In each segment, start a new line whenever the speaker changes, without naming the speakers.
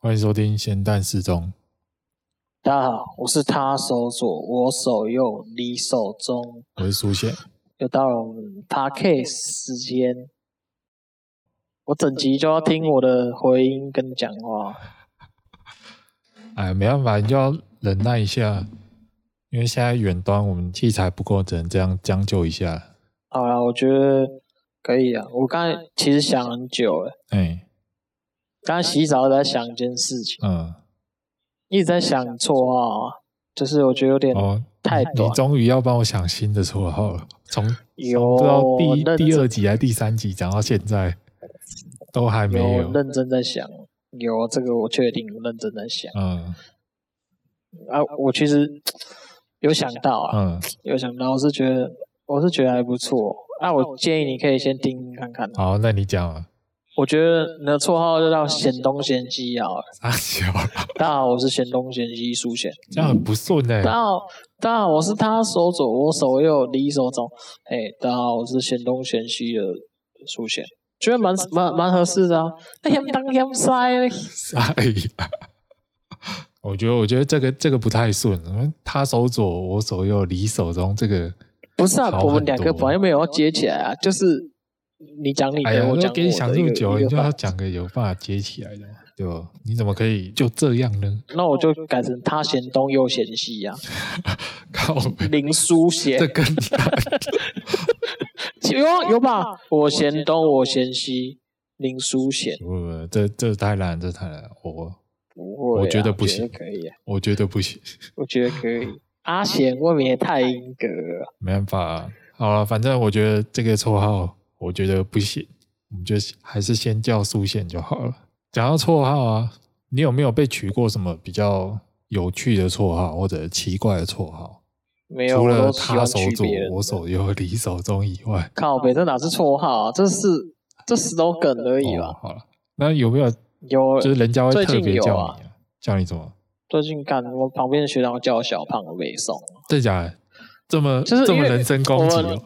欢迎收听咸蛋时钟。
大家好，我是他手左，我手右，你手中。
我是苏贤。
又到了我们 Podcast 时间，我整集就要听我的回音跟你讲话。
哎，没办法，你就要忍耐一下，因为现在远端我们器材不够，只能这样将就一下。
好了，我觉得可以啊。我刚才其实想很久了。
哎。
刚洗澡在想一件事情，
嗯，
一直在想绰号，就是我觉得有点太短。
哦、你终于要帮我想新的绰号了，从
有
不知道第第二集还是第三集讲到现在，都还没有，
有认真在想。有这个我确定认真在想。
嗯，
啊，我其实有想到啊，
嗯，
有想到，我是觉得我是觉得还不错。啊，我建议你可以先听听看看。
好，那你讲啊。
我觉得你的绰号就叫咸东咸西啊！
大
家好，我是咸东咸西苏贤。
这样很不顺哎、欸。
大家好，大家好，我是他手左，我手右，你手中。哎，大家好，我是咸东咸西的苏贤，觉得蛮蛮蛮合适的啊。哎呀，当天塞塞。
我觉得，我觉得这个这个不太顺。他手左，我手右，你手中，这个
不是啊，我们两个本来没有要接起来啊，就是。你讲你的，哎、我讲我的。给你想这么久，
你就要讲个有办法接起来的，对吧？你怎么可以就这样呢？
那我就改成他嫌东又嫌西呀、
啊。靠，
林书贤，这更 有有吧？我嫌东，我嫌西，林书贤。
不不，这这太难，这太难。我
不会、啊，
我觉得不行，
可以、啊。
我觉得不行，
我觉得可以。阿贤未免也太阴格了。
没办法、啊，好了，反正我觉得这个绰号。我觉得不行，我们就还是先叫苏线就好了。讲到绰号啊，你有没有被取过什么比较有趣的绰号或者奇怪的绰号？
没有，
除了他手左我手右你手中以外，
靠北，这哪是绰号啊？这是这 slogan 而已吧？
哦，好了，那有没有
有？
就是人家会特别叫你，啊，叫你什么？
最近看我旁边的学长叫我小胖的背诵，
真假的？这么就是这么人身攻击哦。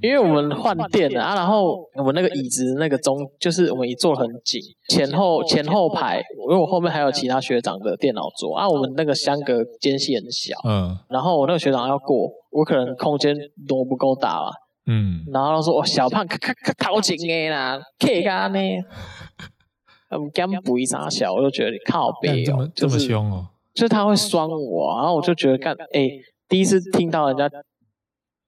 因为我们换电了啊，然后我们那个椅子那个中，就是我们椅坐很紧，前后前后排，因为我后面还有其他学长的电脑桌啊，我们那个相隔间隙很小，嗯，然后我那个学长要过，我可能空间挪不够大嘛，嗯，然后他说：“哦，小胖，咔咔咔，掏钱的啦，客家呢，嗯，干不一啥小，我就觉得你靠北哦，
这么凶哦，
就是他会酸我，然后我就觉得干，哎，第一次听到人家。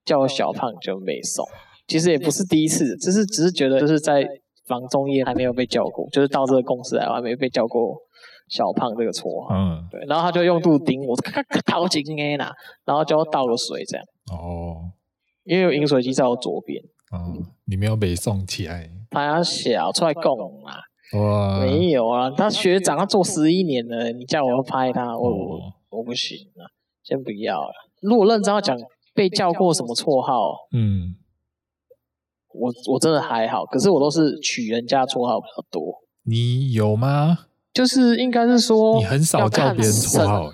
叫我小胖就没送，其实也不是第一次，只是只是觉得就是在房中业还没有被叫过，就是到这个公司来我还没被叫过小胖这个绰号。嗯，对，然后他就用肚顶我，咔咔掏金哎呐，然后叫我倒个水这样。哦，因为有饮水机在我左边。
哦，你没有被送起来？
他小出来供啊？哇，没有啊，他学长他做十一年了，你叫我要拍他，我、哦、我不行啊，先不要了。如果认真要讲。被叫过什么绰号？嗯，我我真的还好，可是我都是取人家绰号比较多。
你有吗？
就是应该是说，
你很少叫别人绰号，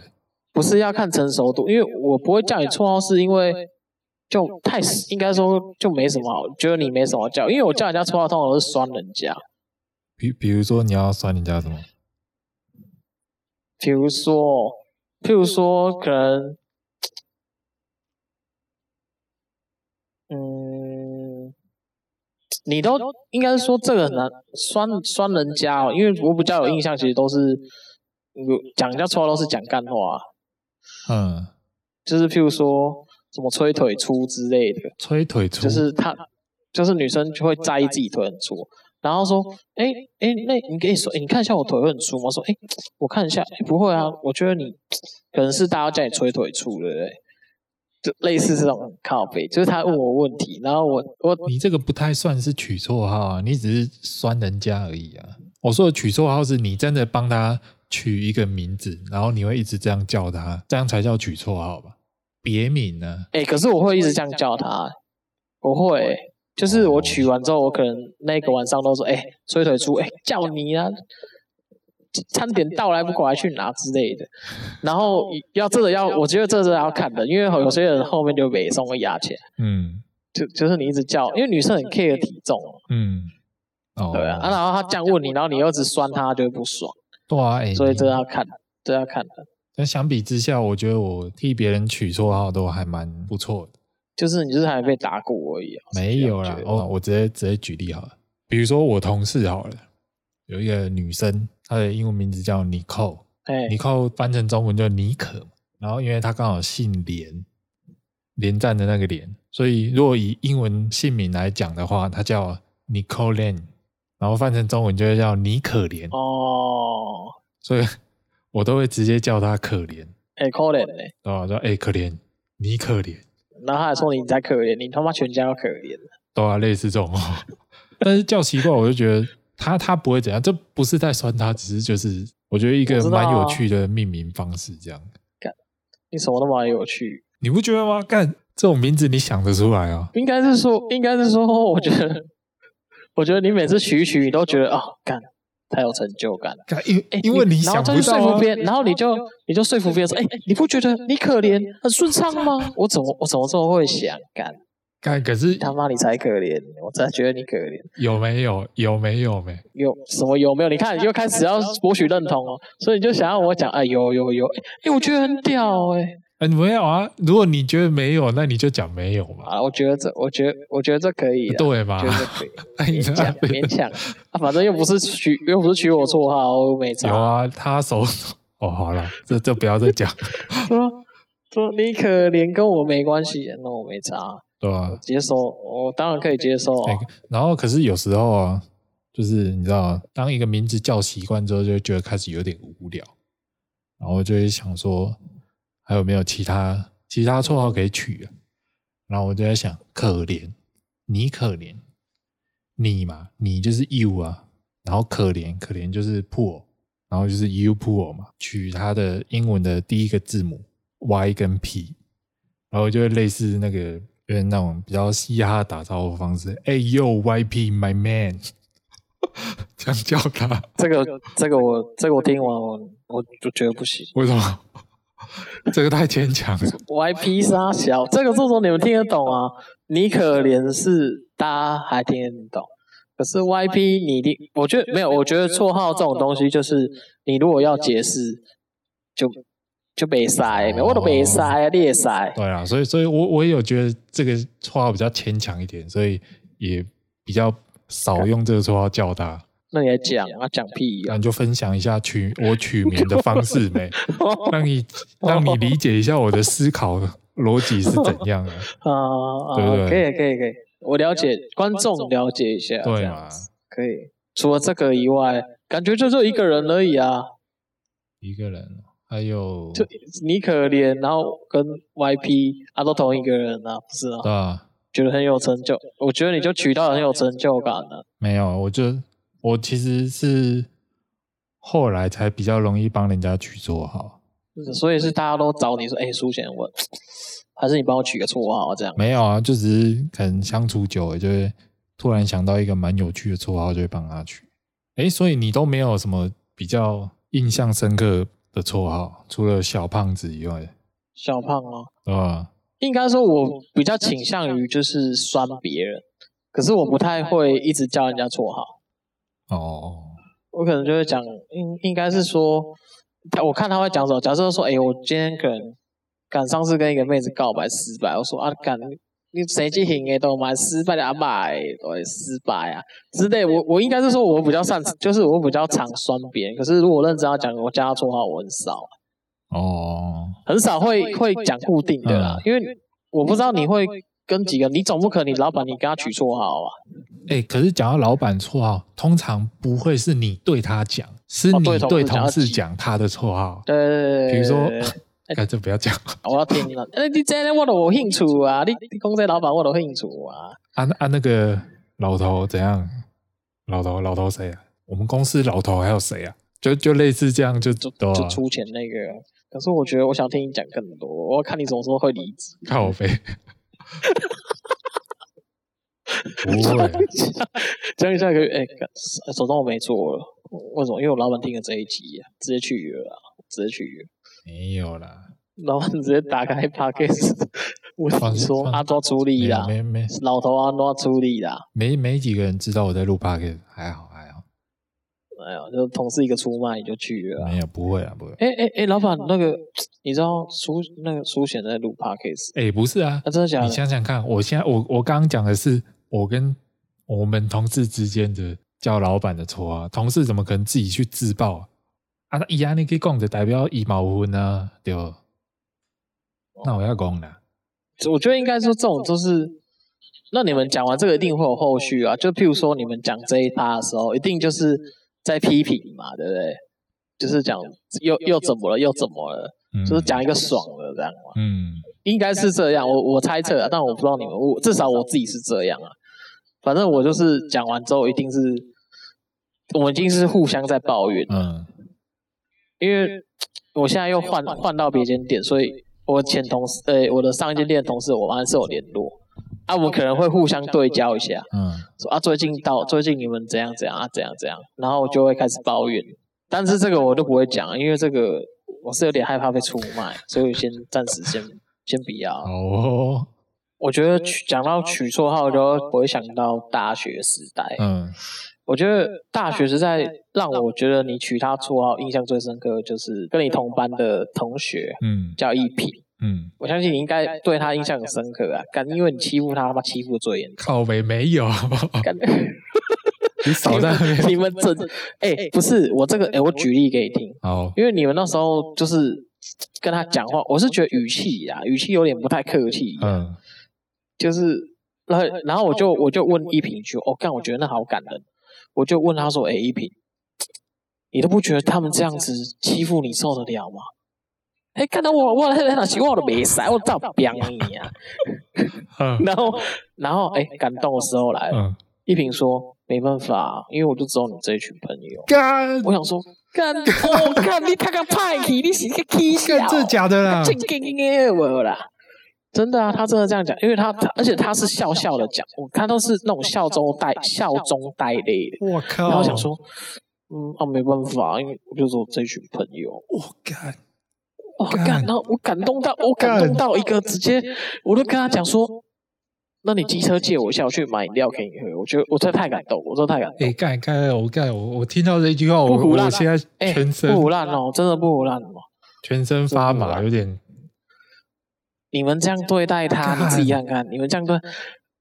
不是要看成熟度，因为我不会叫你绰号，是因为就太应该说就没什么好，觉得你没什么叫，因为我叫人家绰号通常都是酸人家。
比比如说你要酸人家什么？
比如说，譬如说可能。你都应该是说这个很难酸酸人家哦，因为我比较有印象，其实都是讲人家绰号都是讲干话，嗯，就是譬如说什么吹腿粗之类的，
吹腿粗，
就是他就是女生就会在意自己腿很粗，然后说，哎哎，那你可以说，哎，你看一下我腿会很粗吗？说，哎，我看一下，哎，不会啊，我觉得你可能是大家叫你吹腿粗，对不对？就类似这种靠背，就是他问我问题，然后我我
你这个不太算是取绰号啊，你只是酸人家而已啊。我说的取绰号是你真的帮他取一个名字，然后你会一直这样叫他，这样才叫取绰号吧？别名呢？
哎、欸，可是我会一直这样叫他，我会，就是我取完之后，我可能那个晚上都说，哎、欸，吹腿猪，哎、欸，叫你啊。餐点到来不过来去拿之类的，然后要这个要，我觉得这是要看的，因为有些人后面就没送会压钱。嗯，就就是你一直叫，因为女生很 care 体重。嗯，哦，对啊，啊，然后他这样问你，然后你又一直酸他，就会不爽。
对啊，欸、
所以这要看，这要看的。
但相比之下，我觉得我替别人取绰号都还蛮不错的。
就是你就是还被打过而已、啊。
没有啦，哦，我直接直接举例好了。比如说我同事好了，有一个女生，她的英文名字叫 Nicole，哎，Nicole 翻成中文叫妮可。然后因为他刚好姓连，连战的那个连，所以如果以英文姓名来讲的话，他叫 Nicole Lane，然后翻成中文就会叫妮可怜。哦，所以。我都会直接叫他可怜，
哎、欸，可怜嘞，
对吧？说哎，可怜，你可怜，
然后他还说你才可怜，你他妈全家都可怜，
对啊，类似这种。但是叫奇怪，我就觉得他他不会怎样，这不是在酸他，只是就是我觉得一个蛮有趣的命名方式，这样。干，
你什么都蛮有趣，
你不觉得吗？干这种名字你想得出来啊？
应该是说，应该是说，我觉得，我觉得你每次取一取，你都觉得啊，干。太有成就感了，
因因为你想不到、啊，然后说服别人，然后你就你就说服别人说，哎、欸，你不觉得你可怜很顺畅吗？我怎么我怎么这么会想干？干可是
他妈你才可怜，我才觉得你可怜。
有没有？有没有没？
有什么有没有？你看你又开始要博取认同哦，所以你就想要我讲，哎，有有有，哎、欸，我觉得很屌哎、欸。
哎，没有啊！如果你觉得没有，那你就讲没有嘛。
啊，我觉得这，我觉得，我觉得这可以。
对吧？
觉得这可以。勉强，勉强。啊，反正又不是取，又不是取我绰号，我没差。
有啊，他手。哦，好了，这这不要再讲。
说说你可怜，跟我没关系，那我没差。
对啊。
接受，我当然可以接受啊。
然后，可是有时候啊，就是你知道，当一个名字叫习惯之后，就觉得开始有点无聊，然后就会想说。还有没有其他其他绰号可以取啊？然后我就在想，可怜，你可怜，你嘛，你就是 you 啊，然后可怜，可怜就是 poor，然后就是 you poor 嘛，取它的英文的第一个字母 Y 跟 P，然后就会类似那个有点那种比较嘻哈打招呼方式，哎呦 YP，my man，这样叫他。
这个这个我这个我听完我我就觉得不行，
为什么？这个太牵强了。
YP 杀小，这个这种你们听得懂啊？你可怜是大家还听得懂，可是 YP 你听，我觉得没有，我觉得绰号这种东西就是你如果要解释，就就没塞，我都没塞啊，你也塞。
对啊，所以所以我我也有觉得这个绰号比较牵强一点，所以也比较少用这个绰号叫他。
那你来讲啊，讲屁、啊！
那你就分享一下取我取名的方式呗？让你让你理解一下我的思考逻辑是怎样的
啊？对不对？可以可以可以，我了解，观众了解一下，对吗？可以。除了这个以外，感觉就就一个人而已啊。
一个人，还有
就你可怜，然后跟 YP 啊都同一个人啊，不是啊？对啊。觉得很有成就，我觉得你就取到很有成就感了。
没有，我就。我其实是后来才比较容易帮人家取绰号，
所以是大家都找你说：“哎、欸，书贤，文还是你帮我取个绰号这样。”
没有啊，就只是可能相处久了，就会突然想到一个蛮有趣的绰号，就会帮他取。哎、欸，所以你都没有什么比较印象深刻的绰号，除了小胖子以外。
小胖啊，
对吧？
应该说，我比较倾向于就是酸别人，可是我不太会一直叫人家绰号。
哦，
我可能就会讲，应应该是说，我看他会讲什么。假设说，哎、欸，我今天可能赶上次跟一个妹子告白失败，我说啊，赶你 谁去行诶都蛮失败的阿妈诶，都失败啊之类。我我应该是说，我比较擅长，就是我比较常酸别人。可是如果认真要讲，我加他绰号我很少。哦，很少会会讲固定的啦，嗯、因为我不知道你会。跟几个，你总不可能你老板你跟他取绰号啊？
哎、欸，可是讲到老板绰号，通常不会是你对他讲，是你对同事讲他的绰号。对对对，比如说，哎，就不要讲。
我要听了。那，你这我都有兴趣啊！你你讲这老板我都有兴趣啊！
啊啊，那个老头怎样？老头老头谁啊？我们公司老头还有谁啊？就就类似这样，就就
就出钱那个。可是我觉得我想听你讲更多，我要看你什么时候会离职。
靠北。不会
讲一下可以。哎、欸，手上我没做了，为什么？因为我老板听了这一集啊，直接去约了，直接去约。
没有啦，
老板直接打开 Podcast 我说阿抓处理啦，没没，老头阿抓处理啦。
没没几个人知道我在录 Podcast，还好还好。
哎呀，就同事一个出卖你就去了。
没有，不会啊，不会。
哎哎哎，老板，那个你知道苏那个苏贤在录 podcast？
哎，不是啊，
啊，真的假的？
你想想看，我现在我我刚刚讲的是我跟我们同事之间的叫老板的错啊，同事怎么可能自己去自爆啊？啊，伊安尼去讲就代表伊冇分啊，对不？那我要讲啦，
我觉得应该说这种就是，那你们讲完这个一定会有后续啊，就譬如说你们讲这一趴的时候，一定就是在批评嘛，对不对？就是讲又又怎么了，又怎么了，嗯、就是讲一个爽的这样嘛。嗯，应该是这样，我我猜测啊，但我不知道你们，我至少我自己是这样啊。反正我就是讲完之后，一定是我们一定是互相在抱怨。嗯，因为 我现在又换换到别间店，所以。我前同事，呃、欸，我的上一间店的同事，我们还是有联络，啊，我们可能会互相对焦一下，嗯，说啊，最近到最近你们怎样怎样啊，怎样怎样，然后我就会开始抱怨，但是这个我都不会讲，因为这个我是有点害怕被出卖，所以先暂时先先不要。哦，我觉得取讲到取绰号，就不会想到大学时代，嗯。我觉得大学时代让我觉得你取他绰号印象最深刻，就是跟你同班的同学，嗯，叫一平，嗯，我相信你应该对他印象很深刻啊，干，因为你欺负他，他妈欺负最严重。
靠北没有，干，你少在
你们真，哎、欸，不是我这个，哎、欸，我举例给你听，哦，因为你们那时候就是跟他讲话，我是觉得语气啊，语气有点不太客气，嗯，就是，然后然后我就我就问一平一句，哦，干，我觉得那好感人。我就问他说：“哎、欸，一平，你都不觉得他们这样子欺负你受得了吗？”哎、欸，看到我，我在那情况我都没塞，我照表你啊。然后，然后，哎、欸，感动的时候来了。嗯、一平说：“没办法，因为我就只有你这一群朋友。干”我想说：“干，我看你看看派气，你是个气笑，
真的假的啦？
真的我啦。”真的啊，他真的这样讲，因为他他而且他是笑笑的讲，他都是那种笑中带笑中带泪的。我靠！然后想说，嗯，啊，没办法，因为我就说这群朋友，我干，我干，然后我感动到我感动到一个直接，我都跟他讲说，那你机车借我一下，我去买饮料给你喝。我觉得我真的太感动，我真的太感动。哎，干干，我干，我我听到这一句话，我我现在全身不胡乱哦，真的不胡乱哦，全身发麻，有点。你们这样对待他，你自己看看。你们这样对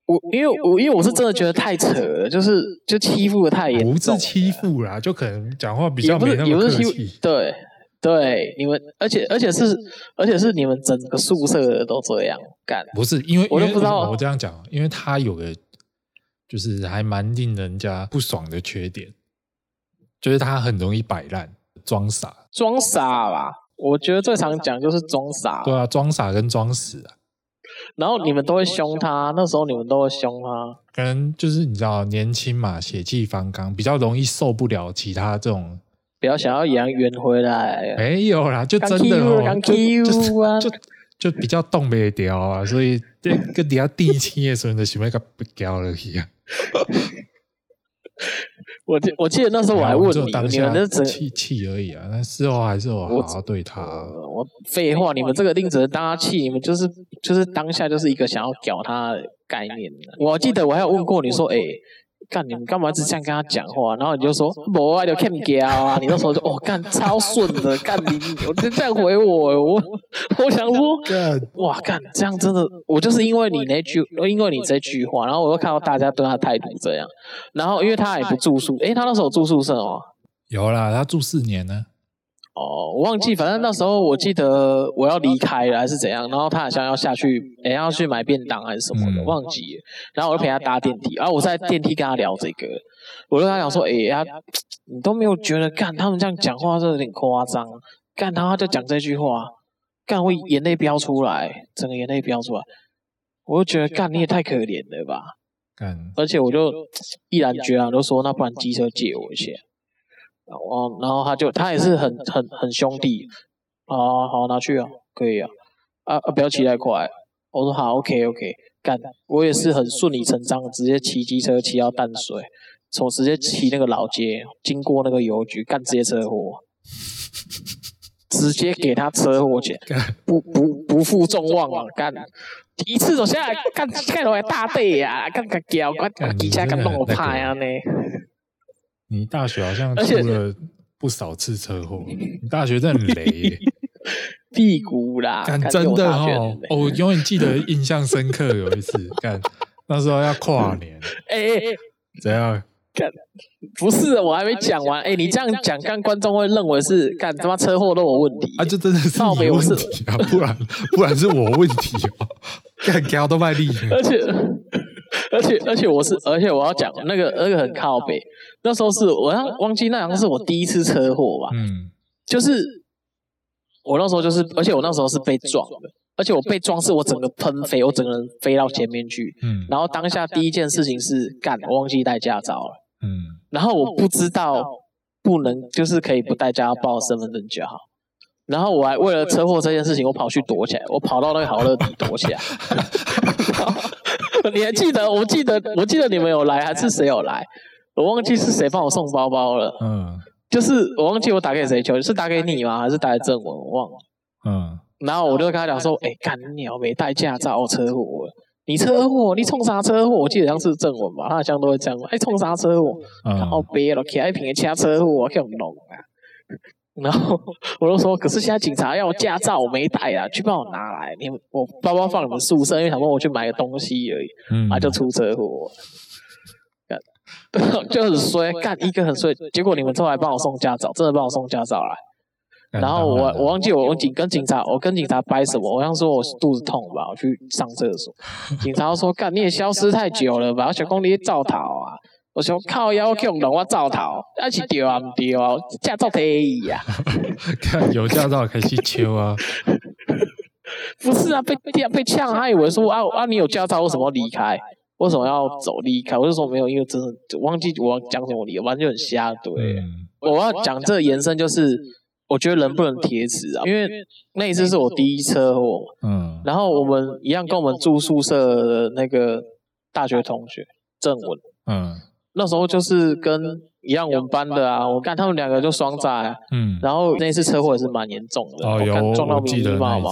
我，因为我因为我是真的觉得太扯了，就是就欺负的太严重。不是欺负啦，就可能讲话比较没那么客气。对对，你们而且而且是而且是你们整个宿舍的都这样干。不是因为我都不知道我这样讲，因为他有个就是还蛮令人家不爽的缺点，就是他很容易摆烂、装傻、装傻吧。我觉得最常讲就是装傻，对啊，装傻跟装死啊。然后你们都会凶他，那时候你们都会凶他，可能就是你知道年轻嘛，血气方刚，比较容易受不了其他这种，比较想要养圆回来。没有啦，就真的哦，就就就比较动不掉啊，所以这个底下第七的时候，就喜欢个不掉了一样。我记我记得那时候我还问你，你们那只气气而已啊，但事后还是我好好对他。我废话，你们这个定只能当他气，你们就是就是当下就是一个想要屌他的概念。我记得我还有问过你说，哎。干，你们干嘛一直这样跟他讲话？然后你就说不爱就看胶啊！你那时候就哦干超 顺的干你，我就这样回我，我我想说干哇干这样真的，我就是因为你那句，因为你这句话，然后我又看到大家对他态度这样，然后因为他也不住宿，诶他那时候住宿舍哦，有啦，他住四年呢。哦，我忘记，反正那时候我记得我要离开了还是怎样，然后他好像要下去，诶要去买便当还是什么的，忘记了。然后我就陪他搭电梯，然后我在电梯跟他聊这个，我就跟他讲说，诶呀，你都没有觉得干他们这样讲话是有点夸张，干他就讲这句话，干会眼泪飙出来，整个眼泪飙出来，我就觉得干你也太可怜了吧，干，而且我就 毅然决然就说，那不然机车借我一下。哦，然后他就他也是很很很兄弟，哦，好拿去啊，可以啊，啊啊不要骑太快，我说好，OK OK，干，我也是很顺理成章，直接骑机车骑到淡水，从直接骑那个老街，经过那个邮局，干直接车祸，直接给他车祸钱，不不不负众望啊，干，一次走下来，干开头还大队呀，干个屌，干机车干弄我怕呀呢。
你大学好像出了不少次车祸，你大学真的很雷 耶。
屁股啦，
干真的哦！我永远记得印象深刻，有一次干那时候要跨年，
哎哎哎，
怎样？
干不是，我还没讲完。哎，你这样讲，干观众会认为是干他妈车祸都有问题
啊？就真的是你问题啊？不然不然是我问题哦？干屌都卖力，
而且而且而且我是而且我要讲那个那个很靠北，那时候是我要忘记那好像是我第一次车祸吧？嗯，就是。我那时候就是，而且我那时候是被撞的，而且我被撞是我整个喷飞，我整个人飞到前面去。嗯。然后当下第一件事情是干，我忘记带驾照了。嗯。然后我不知道不能，就是可以不带驾照报身份证就好。然后我还为了车祸这件事情，我跑去躲起来，我跑到那个好乐迪躲起来。你还记得？我记得，我记得你们有来，还是谁有来？我忘记是谁帮我送包包了。嗯。就是我忘记我打给谁求，是打给你吗？还是打给郑文？我忘了。嗯。然后我就跟他讲说：“哎、欸，干你，我没带驾照，车祸了。你车祸？你冲啥车祸？我记得像是郑文吧，他好像都会这样。哎、欸，冲啥车祸？然后别了，开一瓶的掐车祸，我看不懂啊。然后我就说：可是现在警察要我驾照，我没带啊，去帮我拿来。你我包包放你们宿舍，因为想问我去买个东西而已。嗯。啊，就出车祸。” 就很衰，干一个很衰，结果你们后来帮我送驾照，真的帮我送驾照来，然后我我忘记我警跟警察，我跟警察掰什么，我想说我肚子痛吧，我去上厕所，警察说干你也消失太久了吧，我想讲你造逃啊，我说靠腰强龙我走逃，那是对啊不丢啊，驾照退役啊，
看有驾照可以去抽啊，
不是啊，被被被呛，他以为说啊啊你有驾照为什么要离开？为什么要走离开？我就说没有，因为真的忘记我讲什么理由，完全很瞎。对，嗯、我要讲这个延伸就是，我觉得人不能铁齿啊，因为那一次是我第一车祸。嗯。然后我们一样跟我们住宿舍的那个大学同学郑文。嗯。那时候就是跟一样我们班的啊，我看他们两个就双载。嗯。然后那次车祸也是蛮严重的，
哦，有
撞到
我记得那一次。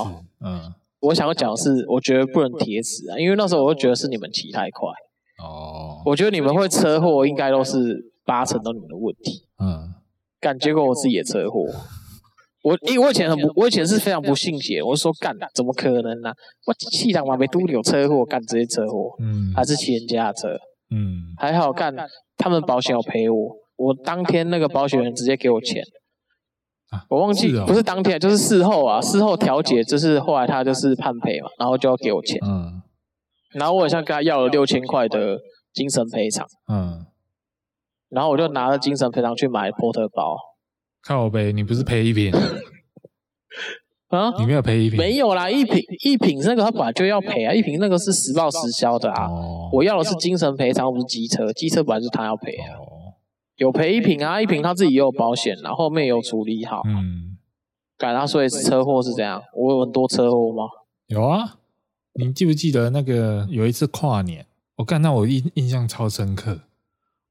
嗯。我想要讲的是，我觉得不能铁齿啊，因为那时候我就觉得是你们骑太快。哦。我觉得你们会车祸，应该都是八成都你们的问题。嗯。干，结果我自己也车祸。我，因为我以前很不，我以前是非常不信邪，我说干，怎么可能呢、啊？我气场嘛没都有车祸，干直接车祸。嗯。还是骑人家的车。嗯。还好干，他们保险有赔我，我当天那个保险人直接给我钱。我忘记不是当天，就是事后啊，事后调解，就是后来他就是判赔嘛，然后就要给我钱。嗯。然后我好像跟他要了六千块的精神赔偿。嗯。然后我就拿了精神赔偿去买波特包。
靠呗，你不是赔一瓶？
啊？
你没有赔一瓶？
没有啦，一瓶一瓶那个他本来就要赔啊，一瓶那个是实报实销的啊。哦。我要的是精神赔偿，不是机车，机车本来就是他要赔啊。哦。有赔一瓶啊，一瓶他自己也有保险，然后后面有处理好。嗯，改他所以车祸是这样？我有很多车祸吗？
有啊，你记不记得那个有一次跨年，我看到我印印象超深刻。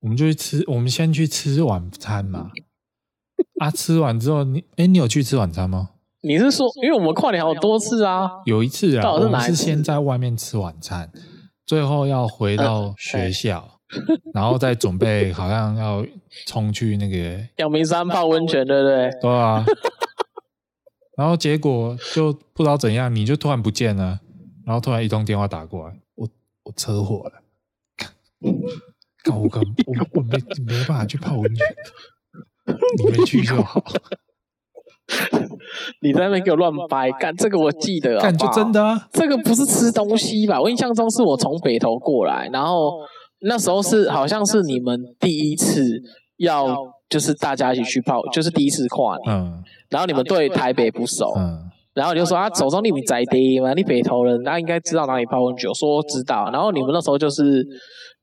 我们就去吃，我们先去吃晚餐嘛。啊，吃完之后你，哎，你有去吃晚餐吗？
你是说，因为我们跨年好多次啊。
有一次啊，我们是先在外面吃晚餐，最后要回到学校。然后再准备，好像要冲去那个
阳明山泡温泉，对不对？
对啊。然后结果就不知道怎样，你就突然不见了，然后突然一通电话打过来，我我车祸了，干我干我我没没办法去泡温泉，你没去就好。
你在那边给我乱掰，干这个我记得啊，
干就真的啊，
这个不是吃东西吧？我印象中是我从北投过来，然后。那时候是好像是你们第一次要，就是大家一起去泡，就是第一次跨年。嗯。然后你们对台北不熟。嗯。然后你就说啊，手中你们在地嘛，你北投人，那应该知道哪里泡温泉。说知道。然后你们那时候就是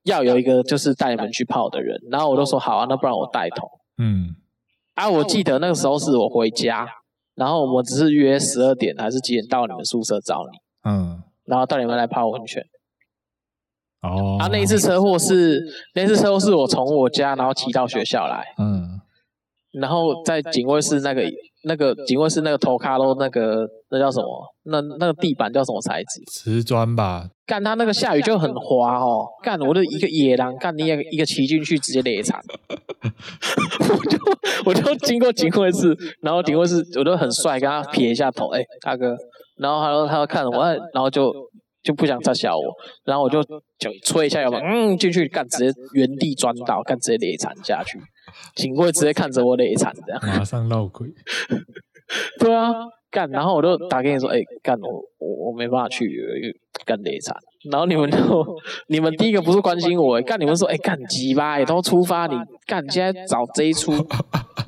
要有一个就是带你们去泡的人。然后我就说好啊，那不然我带头。嗯。啊，我记得那个时候是我回家，然后我们只是约十二点还是几点到你们宿舍找你。嗯。然后到你们来泡温泉。
哦，
啊，那一次车祸是那一次车祸是我从我家然后骑到学校来，嗯，然后在警卫室那个那个警卫室那个头卡喽，那个那叫什么？那那个地板叫什么材质？
瓷砖吧。
干他那个下雨就很滑哦。干我的一个野狼，干你一个骑进去直接累惨。我就我就经过警卫室，然后警卫室我都很帅，跟他撇一下头，哎、欸，大哥。然后他说他要看我，然后就就不想再笑我，然后我就就吹一下，要不嗯进去干，直接原地钻倒，干直接累惨下去。警卫直接看着我累惨，这样
马上闹鬼。
对啊，干，然后我就打给你说，哎、欸，干，我我我没办法去，干累惨。然后你们就你们第一个不是关心我，干你们说，哎、欸，干鸡巴，也都出发，你干现在找这一出，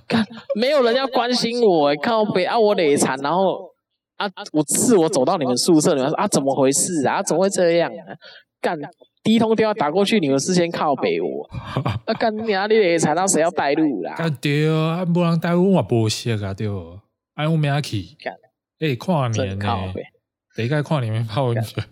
干没有人要关心我，靠北啊，我累惨，然后啊，我是我走到你们宿舍，你们说啊，怎么回事啊？怎么会这样啊？干。第一通电话打过去，你们事先靠北我，啊干你啊！你也猜到谁要带路啦？
啊对啊，不然带路我不识啊对，哎我没去。哎跨年呢？谁该跨年泡温泉？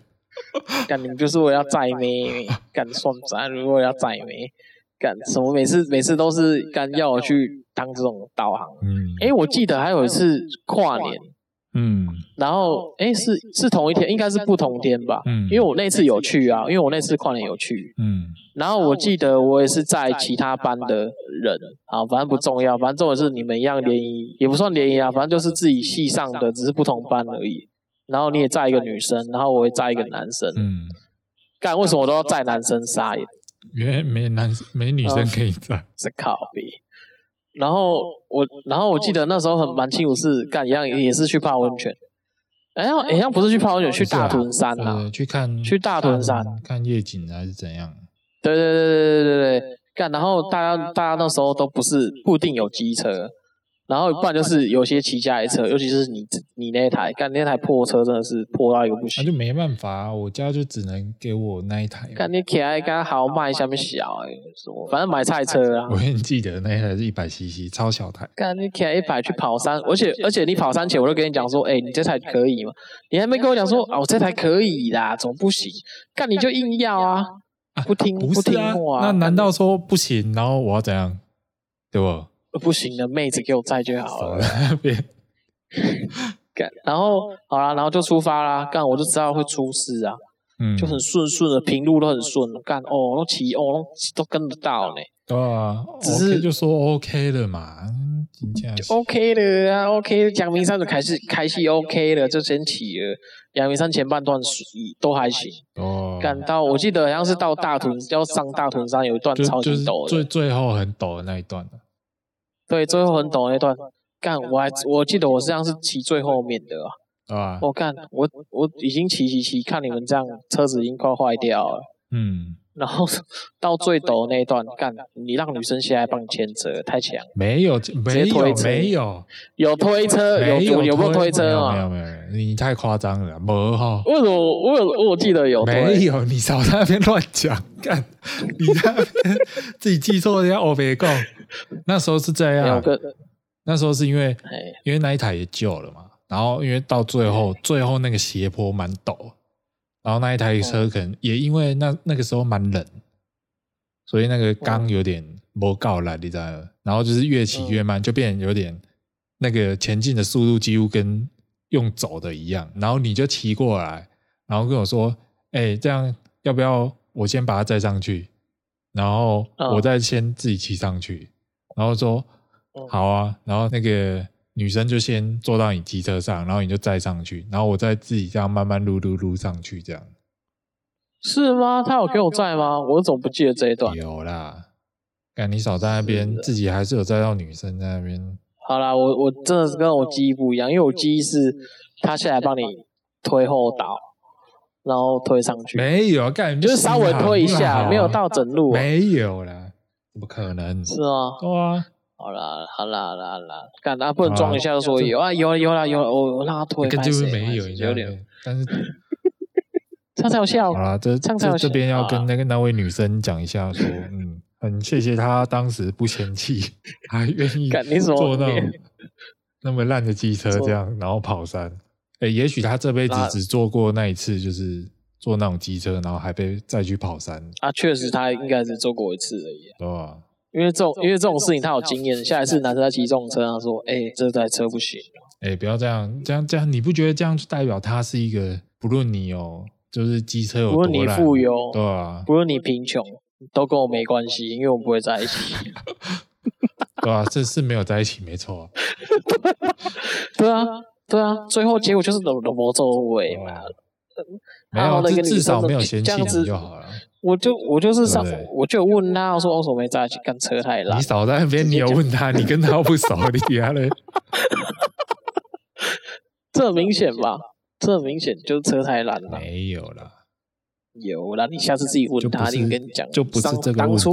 干你们就是我要载妹，干算啥？如果要载妹，干什么？每次每次都是干要我去当这种导航。嗯，哎，我记得还有一次跨年。
嗯，
然后哎，是是同一天，应该是不同天吧？嗯，因为我那次有去啊，因为我那次跨年有去。嗯，然后我记得我也是在其他班的人，啊，反正不重要，反正重点是你们一样联谊，也不算联谊啊，反正就是自己系上的，只是不同班而已。然后你也载一个女生，然后我也载一个男生。嗯，干为什么我都要载男生撒野？
因为没男没女生可以载，
是靠北。然后我，然后我记得那时候很蛮清楚是干一样，也是去泡温泉。哎，好像不是去泡温泉，去大屯山啊，
去看
去大屯山
看夜景还是怎样？
对对对对对对对，干。然后大家大家那时候都不是固定有机车。然后不然就是有些骑家里车，尤其是你你那台，干那台破车真的是破到一个不行。
那就没办法，啊我家就只能给我那一台。
干你起来干豪迈下面小哎，反正买菜车啊。
我很记得那一台是一百 CC 超小台。
干你骑一百去跑山，而且而且你跑山前我就跟你讲说，哎，你这台可以吗？你还没跟我讲说，哦，这台可以啦，怎么不行？干你就硬要啊，不听不听话。
那难道说不行？然后我要怎样？对不？
不行的妹子给我载就好了。干，然后好啦，然后就出发啦。干，我就知道会出事啊。嗯，就很顺顺的，平路都很顺。干，哦，都骑，哦，都跟得到呢。
对啊，只是就说 OK 了嘛，
就 OK 了啊，OK。阳明山的开始开戏 OK 了，就先骑了。阳明山前半段都还行。哦。干到我记得好像是到大屯，要上大屯山有一段超级陡的，
最最后很陡的那一段。
对，最后很陡那段，干我还我记得我实际上是骑最后面的啊，啊。我干我我已经骑骑骑，看你们这样车子已经快坏掉了，嗯，然后 到最陡那一段，干你让女生下来帮你牵车，太强，
没有没有没有
有推车有有有没有推车啊？
没有没有，你太夸张了，没哈？
为什么我有我记得有
没有？你少在那边乱讲，干你在那边自己记错人家欧北贡。那时候是这样，那时候是因为因为那一台也旧了嘛，然后因为到最后最后那个斜坡蛮陡，然后那一台车可能也因为那那个时候蛮冷，所以那个缸有点不够了，你知道吗？然后就是越骑越慢，就变有点那个前进的速度几乎跟用走的一样，然后你就骑过来，然后跟我说：“哎，这样要不要我先把它载上去，然后我再先自己骑上去？”然后说好啊，然后那个女生就先坐到你机车上，然后你就载上去，然后我再自己这样慢慢撸撸撸上去，这样
是吗？他有给我载吗？我怎么不记得这一段？
有啦，干你少在那边，自己还是有载到女生在那边。
好啦，我我真的是跟我记忆不一样，因为我记忆是他下来帮你推后倒，然后推上去。
没有，干
就是稍微推一下，没有到整路。
没有啦。怎么可能？
是啊，
对啊，
好啦，好啦，好啦，好啦，干他不能装一下就说有啊，有啊，有啦，有我我让他推，
根本就是没有，有点，但是
唱才有效。
好啦，这这这边要跟那个那位女生讲一下，说嗯，很谢谢她当时不嫌弃，还愿意坐那种 那么烂的机车这样，然后跑山。哎，也许她这辈子只坐过那一次，就是。坐那种机车，然后还被再去跑山
啊！确实，他应该是坐过一次而已。
对啊，
因为这种因为这种事情他有经验，下一次男生在骑这种车，他说：“哎、欸，这台车不行。”
哎，不要这样，这样这样，你不觉得这样就代表他是一个不论你有就是机车有多烂，
不论你富有，
对啊，
不论你贫穷，都跟我没关系，因为我们不会在一起。
对啊，这是没有在一起，没错、啊。
对啊，对啊，最后结果就是罗罗摩周围嘛。
没有，至至少没有嫌弃你就好了。
我就我就是上，我就问他，我说为什么没在一起？干车太烂。
你少在那边，你有问他，你跟他不熟，你底下嘞。
这很明显吧？这很明显就是车太烂了。
没有啦，
有啦。你下次自己问他，你跟你讲，
就不是这个问题。
当初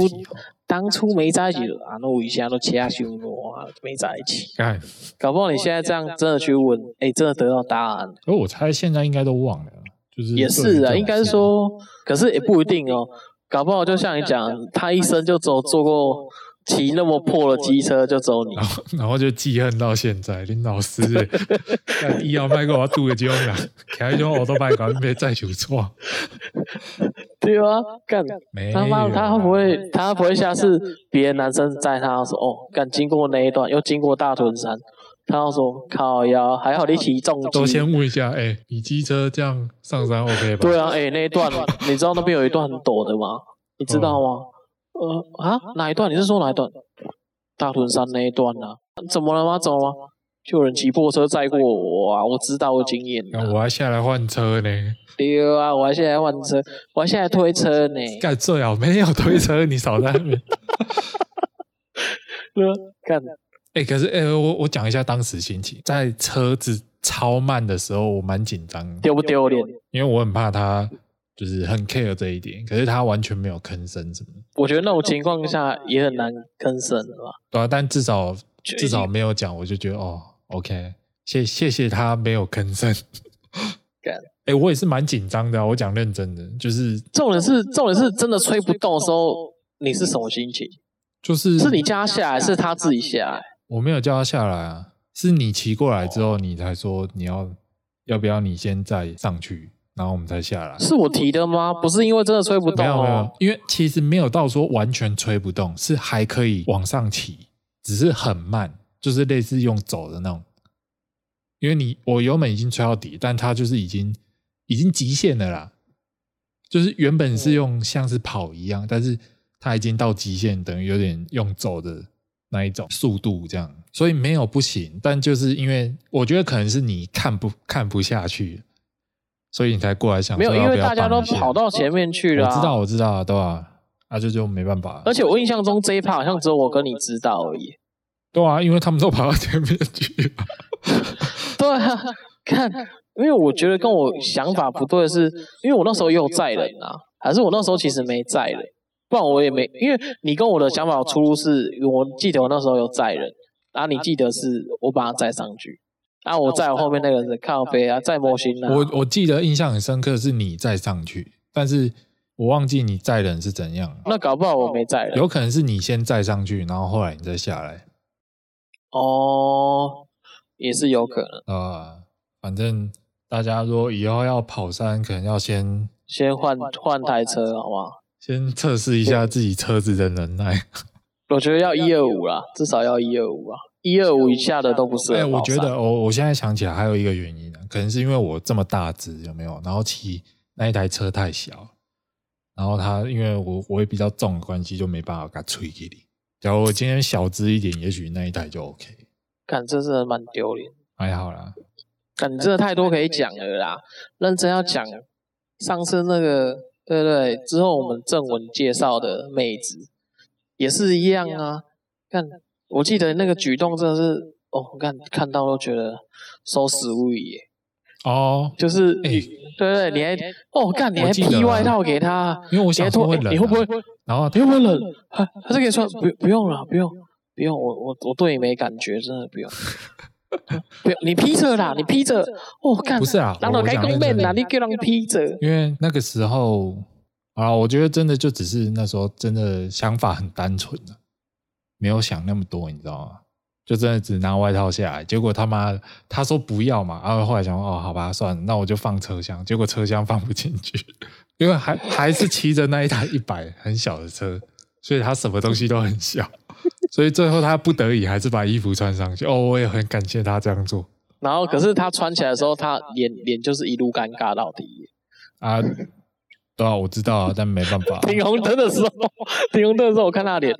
当初没在一起，啊，那我一下都掐胸了，没在一起。哎搞不好你现在这样真的去问，哎，真的得到答案。
而我猜现在应该都忘了，就是
也是啊，应该是说，可是也不一定哦。搞不好就像你讲，他一生就走做过。骑那么破的机车就走你，
然后然后就记恨到现在。林老师，干医药卖给我度个钟了，开一种我都卖搞没再求错。
对啊，干他妈他会不会他不会下次别的男生载他说哦，干经过那一段又经过大屯山，他要说靠腰还好你骑重机。
都先问一下，哎、欸，你机车这样上山 OK 吧？
对啊，哎、欸、那一段 你知道那边有一段很陡的吗？你知道吗？哦呃啊，哪一段？你是说哪一段？大屯山那一段啊？怎么了吗？怎么了吗？就有人骑破车载过我啊！我知道我经验。
那我还下来换车呢。
对啊，我还下来换车，我还下来推车呢。
干最好没有推车，你少在那边。
对啊，干。
哎、欸，可是哎、欸，我我讲一下当时心情，在车子超慢的时候，我蛮紧张。
丢不丢脸？
因为我很怕他。就是很 care 这一点，可是他完全没有吭声什么。
我觉得那种情况下也很难吭声的吧？
对啊，但至少至少没有讲，我就觉得哦，OK，谢谢谢他没有吭声。干，哎，我也是蛮紧张的，我讲认真的，就是
重点是重点是真的吹不动的时候，你是什么心情？
就是
是你叫他下来，是他自己下来？
我没有叫他下来啊，是你骑过来之后，你才说你要要不要你先再上去。然后我们才下来，
是我提的吗？不是因为真的吹不动，哦，
没有没有，因为其实没有到说完全吹不动，是还可以往上骑，只是很慢，就是类似用走的那种。因为你我油门已经吹到底，但它就是已经已经极限了啦，就是原本是用像是跑一样，但是它已经到极限，等于有点用走的那一种速度这样，所以没有不行，但就是因为我觉得可能是你看不看不下去。所以你才过来想？没有，
因为大家都跑到前面去了。
我知道，我知道，对吧？啊，就就没办法。
而且我印象中这一趴好像只有我跟你知道而已。
对啊，因为他们都跑到前面去了。
对啊，看，因为我觉得跟我想法不对的是，因为我那时候也有载人啊，还是我那时候其实没载人，不然我也没，因为你跟我的想法出入是，我记得我那时候有载人，然后你记得是我把他载上去。然啊！我载我后面那个人靠背啊，载模型啊。
我我记得印象很深刻是你载上去，但是我忘记你载人是怎样。
那搞不好我没载人，
有可能是你先载上去，然后后来你再下来。
哦，也是有可能
啊。反正大家说以后要跑山，可能要先
先换换台车，好不好？
先测试一下自己车子的能耐。
我觉得要一二五啦，至少要一二五啊。一二五以下的都不是。哎、欸，
我觉得我我现在想起来还有一个原因呢，可能是因为我这么大只，有没有？然后骑那一台车太小，然后他因为我我也比较重的关系，就没办法给它吹给你。假如我今天小只一点，也许那一台就 OK。
看，这是蛮丢脸。
还好啦。
看，你真的太多可以讲了啦。认真要讲，上次那个，对不对？之后我们正文介绍的妹子也是一样啊。看。我记得那个举动真的是哦，我看看到都觉得 so sweet 耶。哦，就是，哎、欸，对对，你还哦，干，你还披外套给他，
因为我想说会冷、啊，
你会不会？
然后
你会不会冷？他他是可以穿，不不用了，不用不用，我我我对你没感觉，真的不用，你披着啦，你披着，哦，干，
不是啊，
然后该公面啦，你给人披着，
因为那个时候啊，我觉得真的就只是那时候真的想法很单纯的。没有想那么多，你知道吗？就真的只拿外套下来，结果他妈他说不要嘛，然后后来想说哦，好吧，算了，那我就放车厢，结果车厢放不进去，因为还还是骑着那一台一百很小的车，所以他什么东西都很小，所以最后他不得已还是把衣服穿上去。哦，我也很感谢他这样做。
然后，可是他穿起来的时候，他脸脸就是一路尴尬到底。
啊，对啊，我知道啊，但没办法。
停红灯的时候，停红灯的时候，我看他脸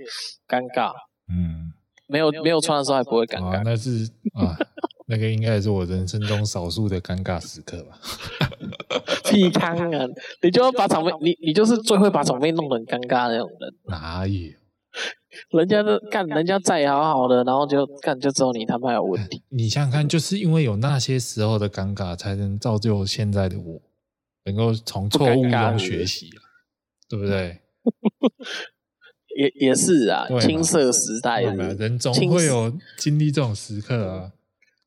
尴尬。
嗯，
没有没有穿的时候还不会尴尬。
啊、那是啊，那个应该也是我人生中少数的尴尬时刻吧。
屁康啊！你就要把场面，你你就是最会把场面弄得很尴尬的那种人。
哪有？
人家都干，人家再好好的，然后就干，就只有你他妈有问题。
你想想看，就是因为有那些时候的尴尬，才能造就现在的我，能够从错误中学习，对不对？
也也是啊，青涩时代，
人总会有经历这种时刻啊，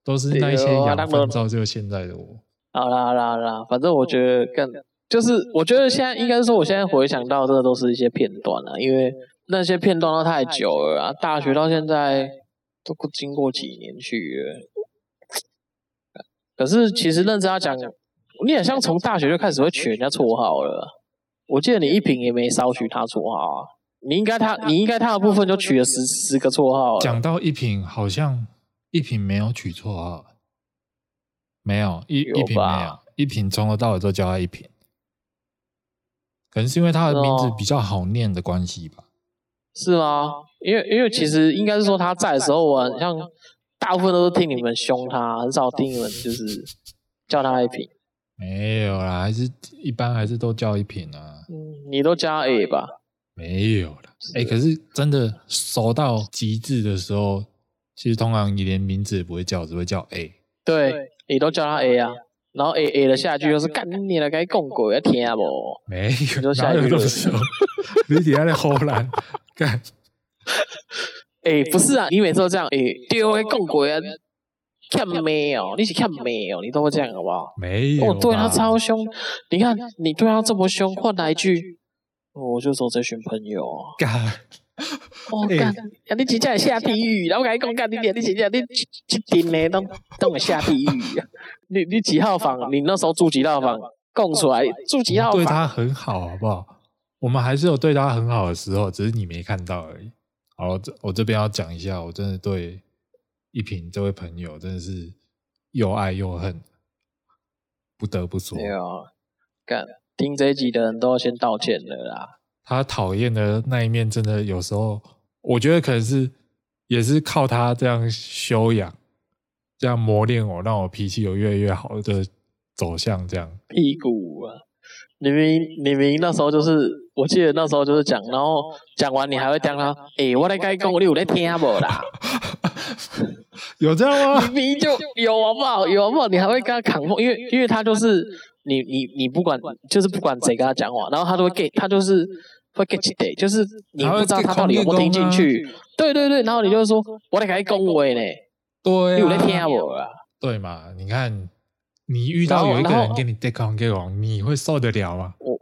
都是那一些养分造就现在的我。
好啦好啦好啦，反正我觉得更就是，我觉得现在应该说，我现在回想到这都是一些片段了，因为那些片段都太久了啊，大学到现在都不经过几年去了。可是其实认真要讲，你好像从大学就开始会取人家绰号了。我记得你一品也没少取他绰号啊，你应该他你应该他的部分就取了十十个绰号。
讲到一品，好像一品没有取绰号。没有一一品没有一品，从头到尾都叫他一品，可能是因为他的名字比较好念的关系吧？
是吗？因为因为其实应该是说他在的时候，我好像大部分都是听你们凶他，很少听你们就是叫他一品。
没有啦，还是一般还是都叫一品啊。
嗯，你都加 A 吧？
没有啦，哎、欸，可是真的熟到极致的时候，其实通常你连名字也不会叫，只会叫 A。
对。你都叫他 A 啊，然后 A A 的下句就是干你了，该讲过要听不？
没有，就下一句就 是你底下在唬烂干。
哎，不是啊，你每次都这样，哎，对我讲过啊，看没有？你是看没有？你都会这样好不好？
没有，
我对他超凶。你看你对他这么凶，换来一句，我就说这群朋友干。我干，呀！你真正会下地狱，然后我跟你讲，干你娘！你真正你一定呢，都都会下地狱。你你几号房？你那时候住几号房？供出来住几号房？
对他很好，好不好？我们还是有对他很好的时候，只是你没看到而已。好，这我这边要讲一下，我真的对一平这位朋友真的是又爱又恨，不得不说。
没有，干听这一集的人都要先道歉了啦。
他讨厌的那一面，真的有时候，我觉得可能是也是靠他这样修养，这样磨练我，让我脾气有越来越好的走向。这样
屁股啊！明明明明那时候就是，我记得那时候就是讲，然后讲完你还会讲他，哎、欸，我来跟你讲，你有在听不啦？
有这样吗？
明明就有好不好？有好不好？你还会跟他扛，因为因为他就是你你你不管，就是不管谁跟他讲话，然后他都会给他就是。会 get 的，就是你不知道他到底有没有听进去。对对对，然后你就说，我得给你恭维呢。
对、啊，
你有在听我啊？
对嘛？你看，你遇到有一个人给你 on 给我，你会受得了吗？
我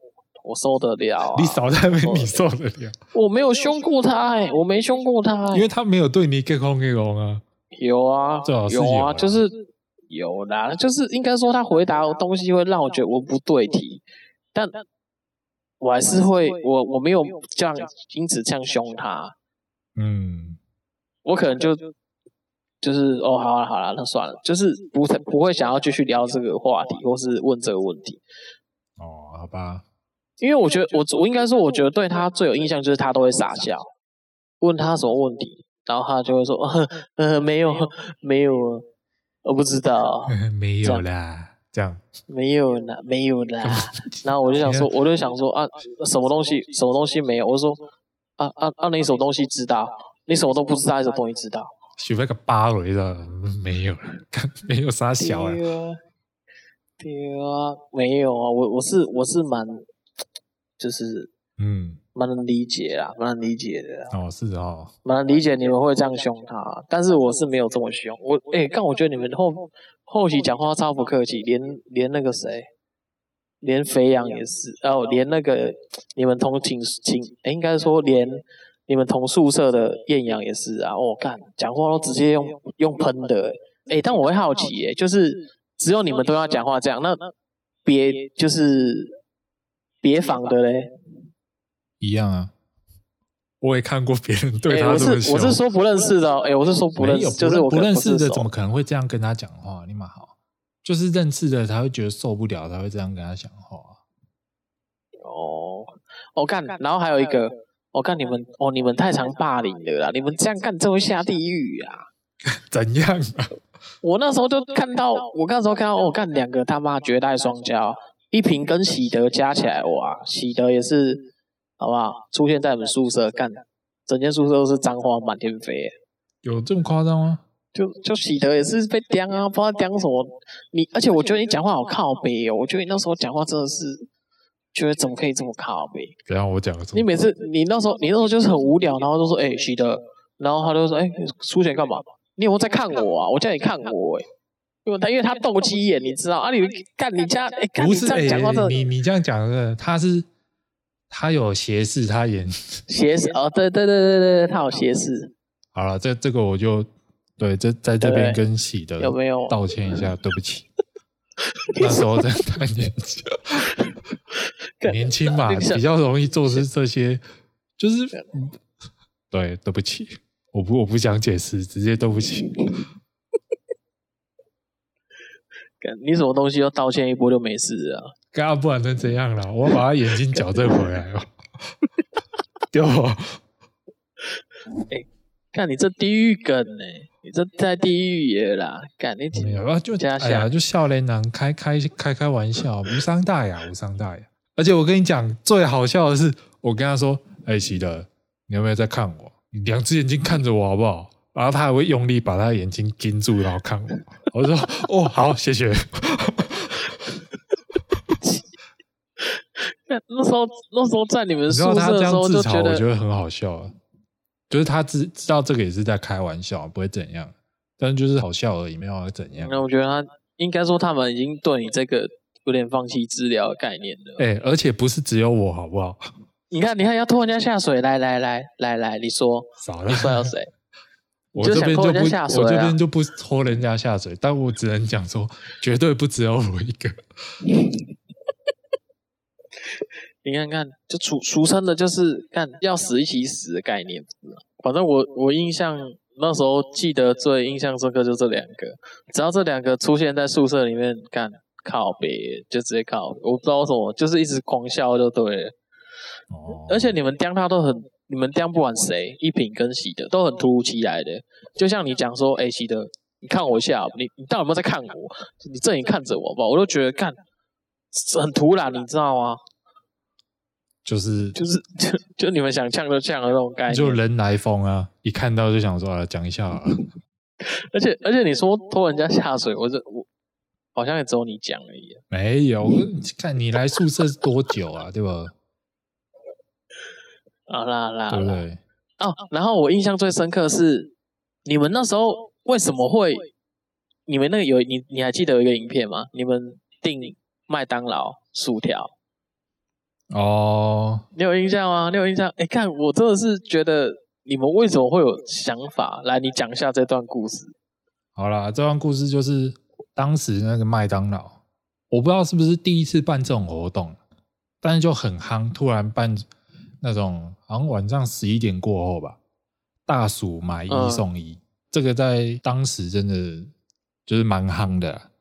我受得了、啊。
你少在那边，你受得了？
我没有凶过他哎、欸，我没凶过他、欸，
因为他没有对你 take on 给我啊。
有啊，最好是有，有啊，就是有啦，就是应该说他回答的东西会让我觉得我不对题，但。我还是会，我我没有这样，因此这样凶他。
嗯，
我可能就就是哦，好了好了，那算了，就是不不会想要继续聊这个话题，或是问这个问题。
哦，好吧。
因为我觉得我我应该说，我觉得对他最有印象就是他都会傻笑，问他什么问题，然后他就会说，呃，呃没有没有，我不知道，
没有啦。这样
没有啦，没有啦。然后我就想说，我就想说啊，什么东西，什么东西没有？我说啊啊啊，你什么东西知道？你什么都不知道，什么东西知道？
学那个芭蕾的没有了，没有啥小啊。对啊，
对啊，没有啊。我我是我是蛮，就是嗯。蛮能理解啦，蛮能理解的。
哦，是哦，
蛮能理解你们会这样凶他，但是我是没有这么凶。我哎，但、欸、我觉得你们后后期讲话超不客气，连连那个谁，连肥羊也是，哦，连那个你们同寝寝，哎、欸，应该说连你们同宿舍的艳阳也是啊。我、哦、干，讲话都直接用用喷的。哎、欸，但我会好奇，哎，就是只有你们都要讲话这样，那别就是别房的嘞。
一样啊，我也看过别人对他这么凶。
我是说不认识的，哎，我是说不认识，就是我
不认识的，怎么可能会这样跟他讲话？你蛮好，就是认识的才会觉得受不了，才会这样跟他讲话。
哦，我看，然后还有一个，我看你们，哦，你们太常霸凌了啦，你们这样干就会下地狱啊？
怎样啊？
我那时候就看到，我那时候看到，我看两个他妈绝代双骄，一平跟喜德加起来，哇，喜德也是。好不好？出现在我们宿舍，干整间宿舍都是脏话满天飞，
有这么夸张吗？
就就喜德也是被刁啊，不知道刁什么。你而且我觉得你讲话好靠背哦，我觉得你那时候讲话真的是，觉得怎么可以这么靠背？
等下？我讲个什么？
你每次你那时候你那时候就是很无聊，然后就说哎、欸、喜德，然后他就说哎、欸、出钱干嘛？你有没有在看我啊？我叫你看我他因为他斗鸡眼，你知道啊？你 干你家
不是
哎、
欸，你你这样讲的他是。他有斜视，他眼
斜视哦，对对对对对，他有斜视。
好了，这这个我就对，这在这边跟喜的
有没有
道歉一下？对不起，那时候真的太年轻，年轻嘛，比较容易做出这些，就是对，对不起，我不我不想解释，直接对不起。
你什么东西要道歉一波就没事啊？
刚刚不然能怎样了？我把他眼睛矫正回来了，对吧？
哎、欸，看你这地狱梗呢、欸？你这在地狱也啦？干你
没有啊？就哎呀，就笑脸男开开开开玩笑，无伤大雅，无伤大雅。而且我跟你讲，最好笑的是，我跟他说：“哎、欸，喜德，你有没有在看我？你两只眼睛看着我好不好？”然后他还会用力把他的眼睛盯住，然后看我。我说：“哦，好，谢谢。”
那时候，那时候在你们宿舍的时候就觉得，
我觉得很好笑啊。就是他知知道这个也是在开玩笑，不会怎样，但是就是好笑而已，没有怎样。
那我觉得他应该说，他们已经对你这个有点放弃治疗的概念了。
哎，而且不是只有我，好不好？
你看，你看，要拖人家下水，来来来来来，你
说，
你说要谁？
我这边就不，我这边就不拖人家下水，但我只能讲说，绝对不只有我一个。
你看看，就俗俗称的，就是看要死一起死的概念。反正我我印象那时候记得最印象深刻就这两个，只要这两个出现在宿舍里面，干靠别就直接靠，我不知道为什么，就是一直狂笑就对了。哦。而且你们刁他都很，你们这样不管谁，一品跟喜德都很突如其来的。就像你讲说，哎、欸，喜德，你看我一下，你你到底有没有在看我？你正眼看着我吧，我都觉得干很突然，你知道吗？
就是
就是就就你们想呛就呛的那种感觉，
就人来疯啊！一看到就想说啊，讲一下。
而且而且你说拖人家下水，我这我好像也只有你讲而已。
没有，看你来宿舍是多久啊？对吧？
好啦好啦，
对不对？
哦，然后我印象最深刻是你们那时候为什么会？你们那个有你你还记得有一个影片吗？你们订麦当劳薯条。
哦，
你有印象吗？你有印象？哎，看我真的是觉得你们为什么会有想法？来，你讲一下这段故事。
好啦，这段故事就是当时那个麦当劳，我不知道是不是第一次办这种活动，但是就很夯，突然办那种好像晚上十一点过后吧，大薯买一送一，嗯、这个在当时真的就是蛮夯的。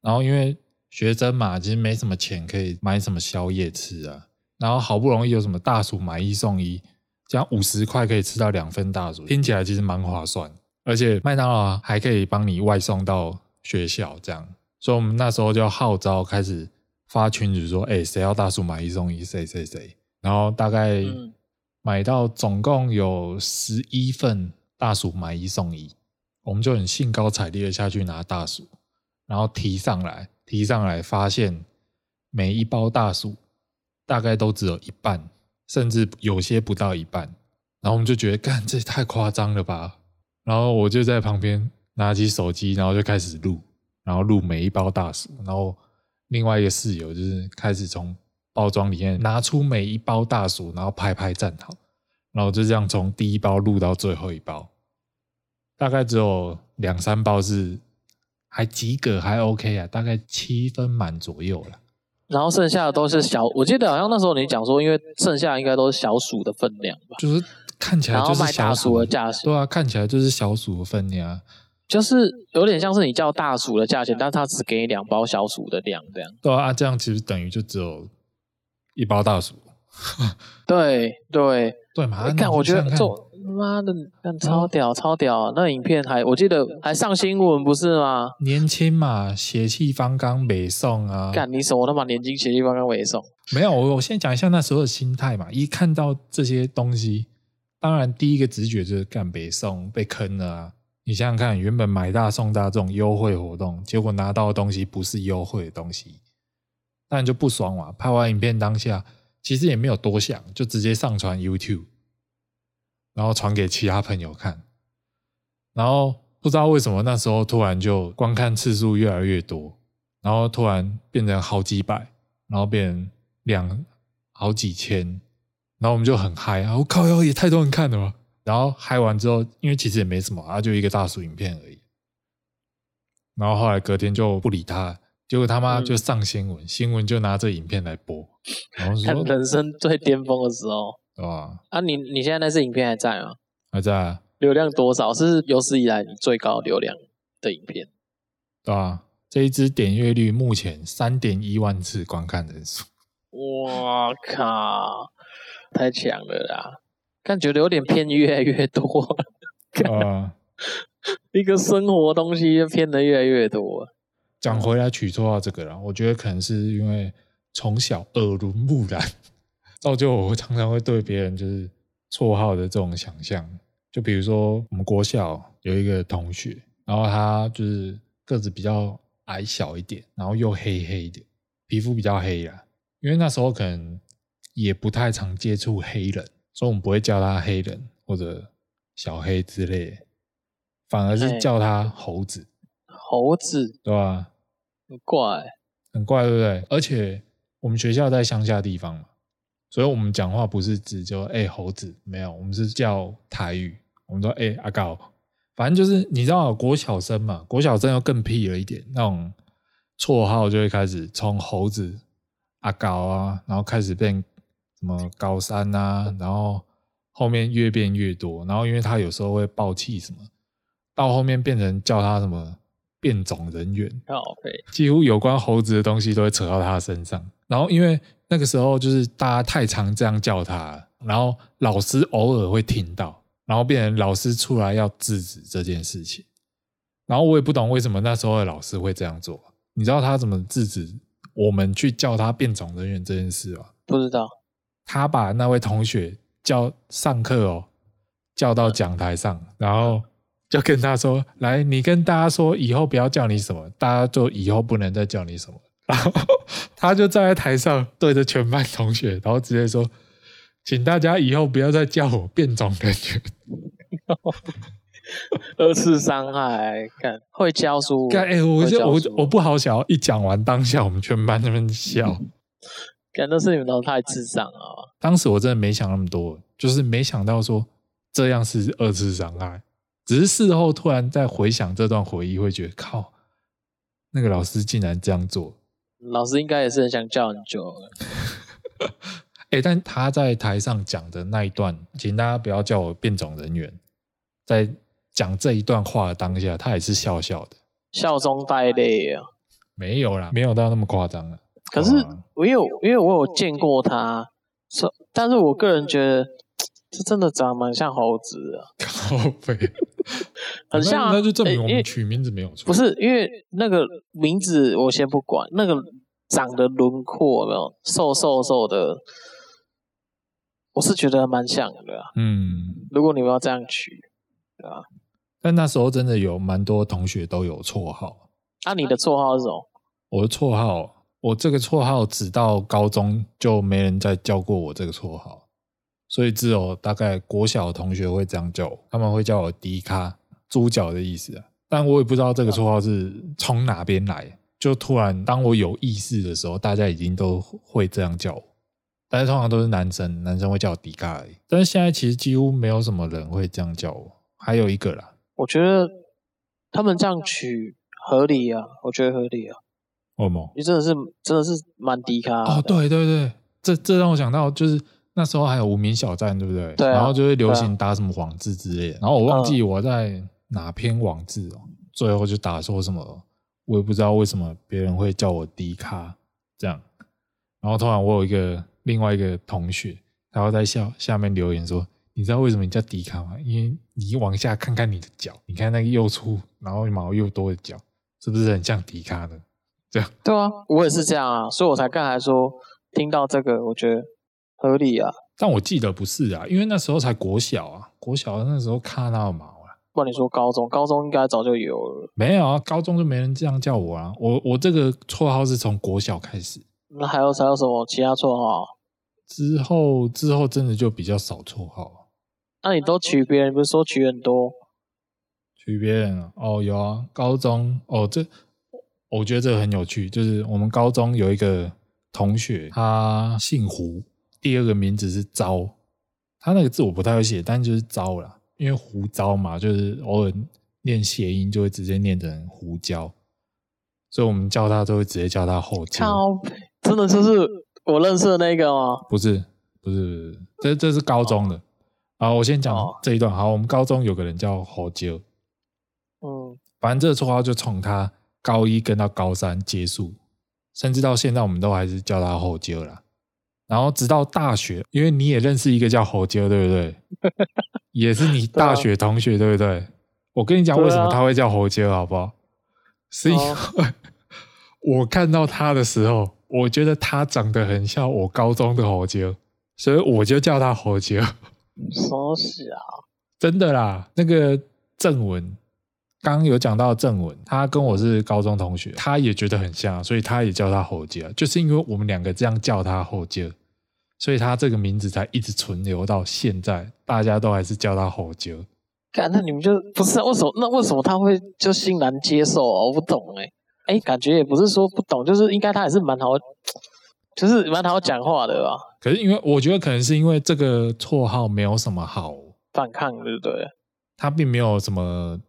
然后因为。学生嘛，其实没什么钱可以买什么宵夜吃啊。然后好不容易有什么大薯买一送一，这样五十块可以吃到两份大薯，听起来其实蛮划算。而且麦当劳还可以帮你外送到学校，这样。所以我们那时候就号召开始发群主说：“哎，谁要大薯买一送一？谁谁谁？”然后大概买到总共有十一份大薯买一送一，我们就很兴高采烈的下去拿大薯，然后提上来。提上来，发现每一包大薯大概都只有一半，甚至有些不到一半。然后我们就觉得，干，这也太夸张了吧！然后我就在旁边拿起手机，然后就开始录，然后录每一包大薯。然后另外一个室友就是开始从包装里面拿出每一包大薯，然后拍拍站好，然后就这样从第一包录到最后一包，大概只有两三包是。还及格，还 OK 啊，大概七分满左右了。
然后剩下的都是小，我记得好像那时候你讲说，因为剩下应该都是小鼠的分量吧，
就是看起来就是小鼠
的价钱，
对啊，看起来就是小鼠的分量，
就是有点像是你叫大鼠的价钱，但他只给你两包小鼠的量这样。
对啊，这样其实等于就只有一包大薯。
对对
对嘛？
看，看，我觉得做妈的，看超屌、嗯、超屌！那影片还我记得还上新闻不是吗？
年轻嘛，血气方刚，北宋啊！
干你什么他妈年轻血气方刚，北宋？
没有，我我先讲一下那时候的心态嘛。一看到这些东西，当然第一个直觉就是干北宋被坑了啊！你想想看，原本买大送大这种优惠活动，结果拿到的东西不是优惠的东西，当然就不爽嘛。拍完影片当下。其实也没有多想，就直接上传 YouTube，然后传给其他朋友看，然后不知道为什么那时候突然就观看次数越来越多，然后突然变成好几百，然后变成两好几千，然后我们就很嗨啊！我靠，哟也太多人看了吧！然后嗨完之后，因为其实也没什么啊，就一个大叔影片而已。然后后来隔天就不理他。结果他妈就上新闻，嗯、新闻就拿这影片来播，然后说
看人生 最巅峰的时候，
对吧？
啊，你你现在那支影片还在吗？
还在啊。
流量多少？是有史以来你最高流量的影片，
对啊？这一支点阅率目前三点一万次观看人数，
哇靠，太强了啦！但觉得有点偏越来越多，啊，一个生活东西就偏的越来越多。
讲回来取绰号这个啦，我觉得可能是因为从小耳濡目染，造就我常常会对别人就是绰号的这种想象。就比如说我们国小有一个同学，然后他就是个子比较矮小一点，然后又黑黑的，皮肤比较黑啦。因为那时候可能也不太常接触黑人，所以我们不会叫他黑人或者小黑之类的，反而是叫他猴子。
猴子，
对吧？
很怪，
很怪，对不对？而且我们学校在乡下地方嘛，所以我们讲话不是只就哎猴子，没有，我们是叫台语，我们说哎阿高，反正就是你知道国小生嘛，国小生又更屁了一点，那种绰号就会开始从猴子、阿高啊，然后开始变什么高山啊，然后后面越变越多，然后因为他有时候会爆气什么，到后面变成叫他什么。变种人猿，几乎有关猴子的东西都会扯到他身上。然后因为那个时候就是大家太常这样叫他，然后老师偶尔会听到，然后变成老师出来要制止这件事情。然后我也不懂为什么那时候的老师会这样做。你知道他怎么制止我们去叫他变种人员这件事吗？
不知道。
他把那位同学叫上课哦，叫到讲台上，然后。就跟他说：“来，你跟大家说，以后不要叫你什么，大家就以后不能再叫你什么。”然后他就站在台上对着全班同学，然后直接说：“请大家以后不要再叫我变种人员。”
二次伤害，看会教书。
哎、欸，我就我我不好笑，一讲完当下，我们全班在那边笑。
感觉是你们都太智障了。
当时我真的没想那么多，就是没想到说这样是二次伤害。只是事后突然在回想这段回忆，会觉得靠，那个老师竟然这样做。
老师应该也是很想叫很久了。
哎、欸，但他在台上讲的那一段，请大家不要叫我变种人员。在讲这一段话的当下，他也是笑笑的，
笑中带泪啊。
没有啦，没有到那么夸张啊。
可是我有，因为我有见过他，但是我个人觉得。这真的长得蛮像猴子啊，
靠北，
很像、啊。
那就证明我们取名字没有错。
不是因为那个名字，我先不管。那个长的轮廓有没有瘦瘦瘦的，我是觉得蛮像的、啊。嗯，如果你们要这样取，对吧？
但那时候真的有蛮多同学都有绰号。
那、啊、你的绰号是什么？
我的绰号，我这个绰号直到高中就没人再叫过我这个绰号。所以只有大概国小的同学会这样叫我，他们会叫我迪卡，猪脚的意思啊。但我也不知道这个绰号是从哪边来，就突然当我有意识的时候，大家已经都会这样叫我。但是通常都是男生，男生会叫我迪卡而已。但是现在其实几乎没有什么人会这样叫我。还有一个啦，
我觉得他们这样取合理啊，我觉得合理啊。
为什么？
你真的是真的是蛮低咖
哦，对对对，这这让我想到，就是那时候还有无名小站，对不对？
对、啊。
然后就会流行打什么网志之类的，然后我忘记我在哪篇网志哦，嗯、最后就打说什么，我也不知道为什么别人会叫我低咖这样。然后突然我有一个另外一个同学，然后在下下面留言说。你知道为什么你叫低咖吗？因为你往下看看你的脚，你看那个又粗然后毛又多的脚，是不是很像低咖呢？这样
对啊，我也是这样啊，所以我才刚才说听到这个，我觉得合理啊。
但我记得不是啊，因为那时候才国小啊，国小那时候咖哪有毛啊？
不然你说高中，高中应该早就有了。
没有啊，高中就没人这样叫我啊。我我这个绰号是从国小开始。
那还有还有什么其他绰号？
之后之后真的就比较少绰号。
那你都取别人，不是说取很多？
取别人哦，有啊，高中哦，这我觉得这个很有趣，就是我们高中有一个同学，他姓胡，第二个名字是昭，他那个字我不太会写，但就是昭啦，因为胡糟嘛，就是偶尔念谐音就会直接念成胡椒，所以我们叫他都会直接叫他后椒。
真的就是我认识的那个吗？
不是，不是，不是，这这是高中的。哦好，我先讲这一段。好，我们高中有个人叫侯椒，
嗯，
反正这个绰号就从他高一跟到高三结束，甚至到现在我们都还是叫他侯椒啦。然后直到大学，因为你也认识一个叫侯杰，对不对？也是你大学同学，对不对？我跟你讲为什么他会叫侯杰，好不好？是因为 我看到他的时候，我觉得他长得很像我高中的侯杰，所以我就叫他侯杰。
说是啊，
真的啦。那个正文，刚刚有讲到正文，他跟我是高中同学，他也觉得很像，所以他也叫他侯杰，就是因为我们两个这样叫他侯杰，所以他这个名字才一直存留到现在，大家都还是叫他侯杰。
看，那你们就不是为什么？那为什么他会就欣然接受啊？我不懂哎、欸，哎，感觉也不是说不懂，就是应该他还是蛮好，就是蛮好讲话的吧。
可是因为我觉得可能是因为这个绰号没有什么好
反抗，对不对？
他并没有什么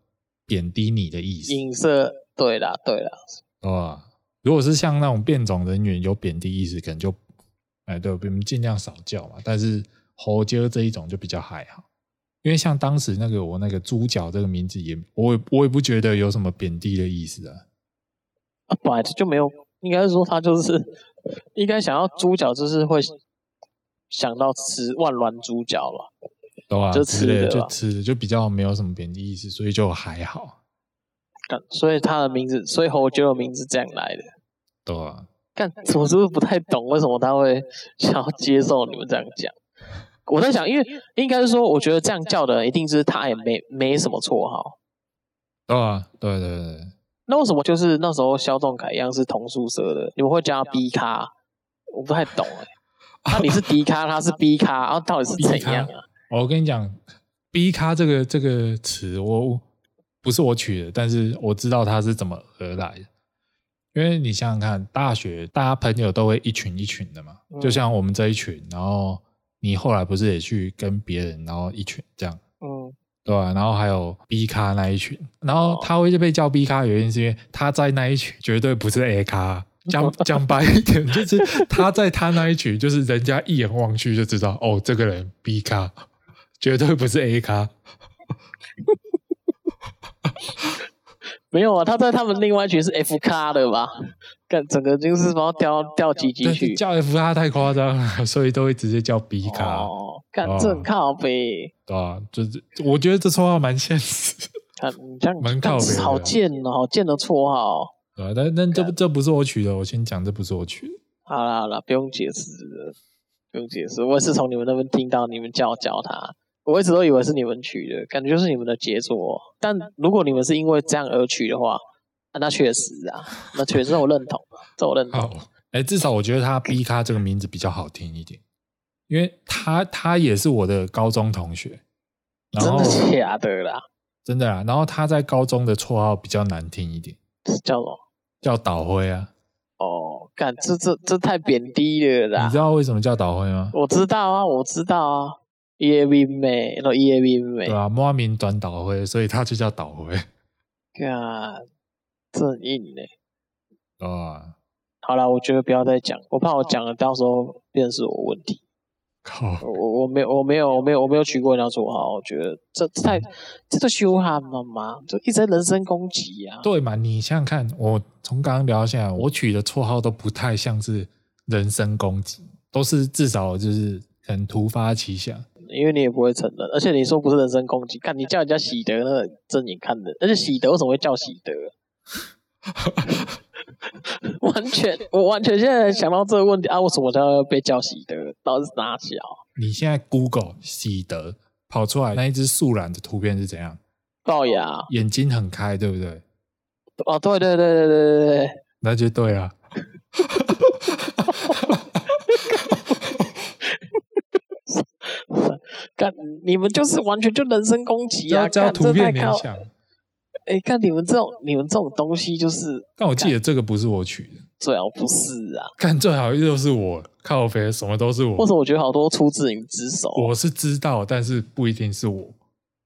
贬低你的意思。
影射，对啦，对啦。
啊，如果是像那种变种人员有贬低意思，可能就哎，对，我们尽量少叫嘛。但是猴椒这一种就比较还好，因为像当时那个我那个猪脚这个名字也，我也我也不觉得有什么贬低的意思啊。
啊，本来就没有，应该是说他就是应该想要猪脚，就是会。想到吃万峦猪脚了，
对啊，
就吃的，
就吃的，就比较没有什么贬低意思，所以就还好。
所以他的名字，所以侯爵的名字这样来的，
对啊。
但我是不是不太懂为什么他会 想要接受你们这样讲？我在想，因为应该是说，我觉得这样叫的人一定是他也没没什么绰号。
对啊，对对对。
那为什么就是那时候肖仲凯一样是同宿舍的，你们会叫他 B 咖？我不太懂哎、欸。那你是 D 咖，他是 B 咖，然后到底是怎样啊？
我跟你讲，B 咖这个这个词，我不是我取的，但是我知道它是怎么而来的。因为你想想看，大学大家朋友都会一群一群的嘛，就像我们这一群，然后你后来不是也去跟别人，然后一群这样，嗯，对吧？然后还有 B 咖那一群，然后他会被叫 B 咖，原因是因为他在那一群绝对不是 A 咖。讲讲白一点，就是他在他那一群，就是人家一眼望去就知道，哦，这个人 B 咖，绝对不是 A 咖。
没有啊，他在他们另外一群是 F 咖的吧？干整个就是把他掉掉几级去。
叫 F 咖太夸张了，所以都会直接叫 B 咖。
哦，干正靠北。
对啊，就是我觉得这绰号蛮现实。
看你这样蛮靠北，好贱哦，好贱的绰号。
对，但但这这不是我取的，我先讲，这不是我取的。
好了好了，不用解释了，不用解释。我也是从你们那边听到你们叫叫他，我一直都以为是你们取的，感觉就是你们的杰作。但如果你们是因为这样而取的话，啊、那确实啊，那确实我认同，这我认同。
哎、欸，至少我觉得他 B 咖这个名字比较好听一点，因为他他也是我的高中同学。
真的假的啦？
真的啊。然后他在高中的绰号比较难听一点。
叫什么？
叫倒灰啊！
哦，干这这这太贬低了啦！
你知道为什么叫倒灰吗？
我知道啊，我知道啊，叶明美，都叶明美，
对啊，莫名短倒灰，所以他就叫倒灰。
干，这很硬嘞！
啊，
好了，我觉得不要再讲，我怕我讲了，到时候变成是我问题。
靠！
我我没有我没有我没有我没有取过人家绰号，我觉得这 这太这都羞汗了嘛？就一直在人身攻击啊！
对嘛？你想想看，我从刚刚聊到现在，我取的绰号都不太像是人身攻击，都是至少就是很突发奇想。
因为你也不会承认，而且你说不是人身攻击，看你叫人家喜德，那个正眼看的，而且喜德为什么会叫喜德？完全，我完全现在想到这个问题啊，为什么他要被叫喜德？到底是哪小？
你现在 Google 喜德跑出来那一只素兰的图片是怎样？
龅牙，
眼睛很开，对不对？
哦，对对对对对对对，
那就对啊。
干，你们就是完全就人身攻击啊！
叫图片联想。
哎，看你们这种，你们这种东西就是……
但我记得这个不是我取的，
最好不是啊！
看最好又是我靠肥，什么都是我。
或者我觉得好多出自你之手，
我是知道，但是不一定是我，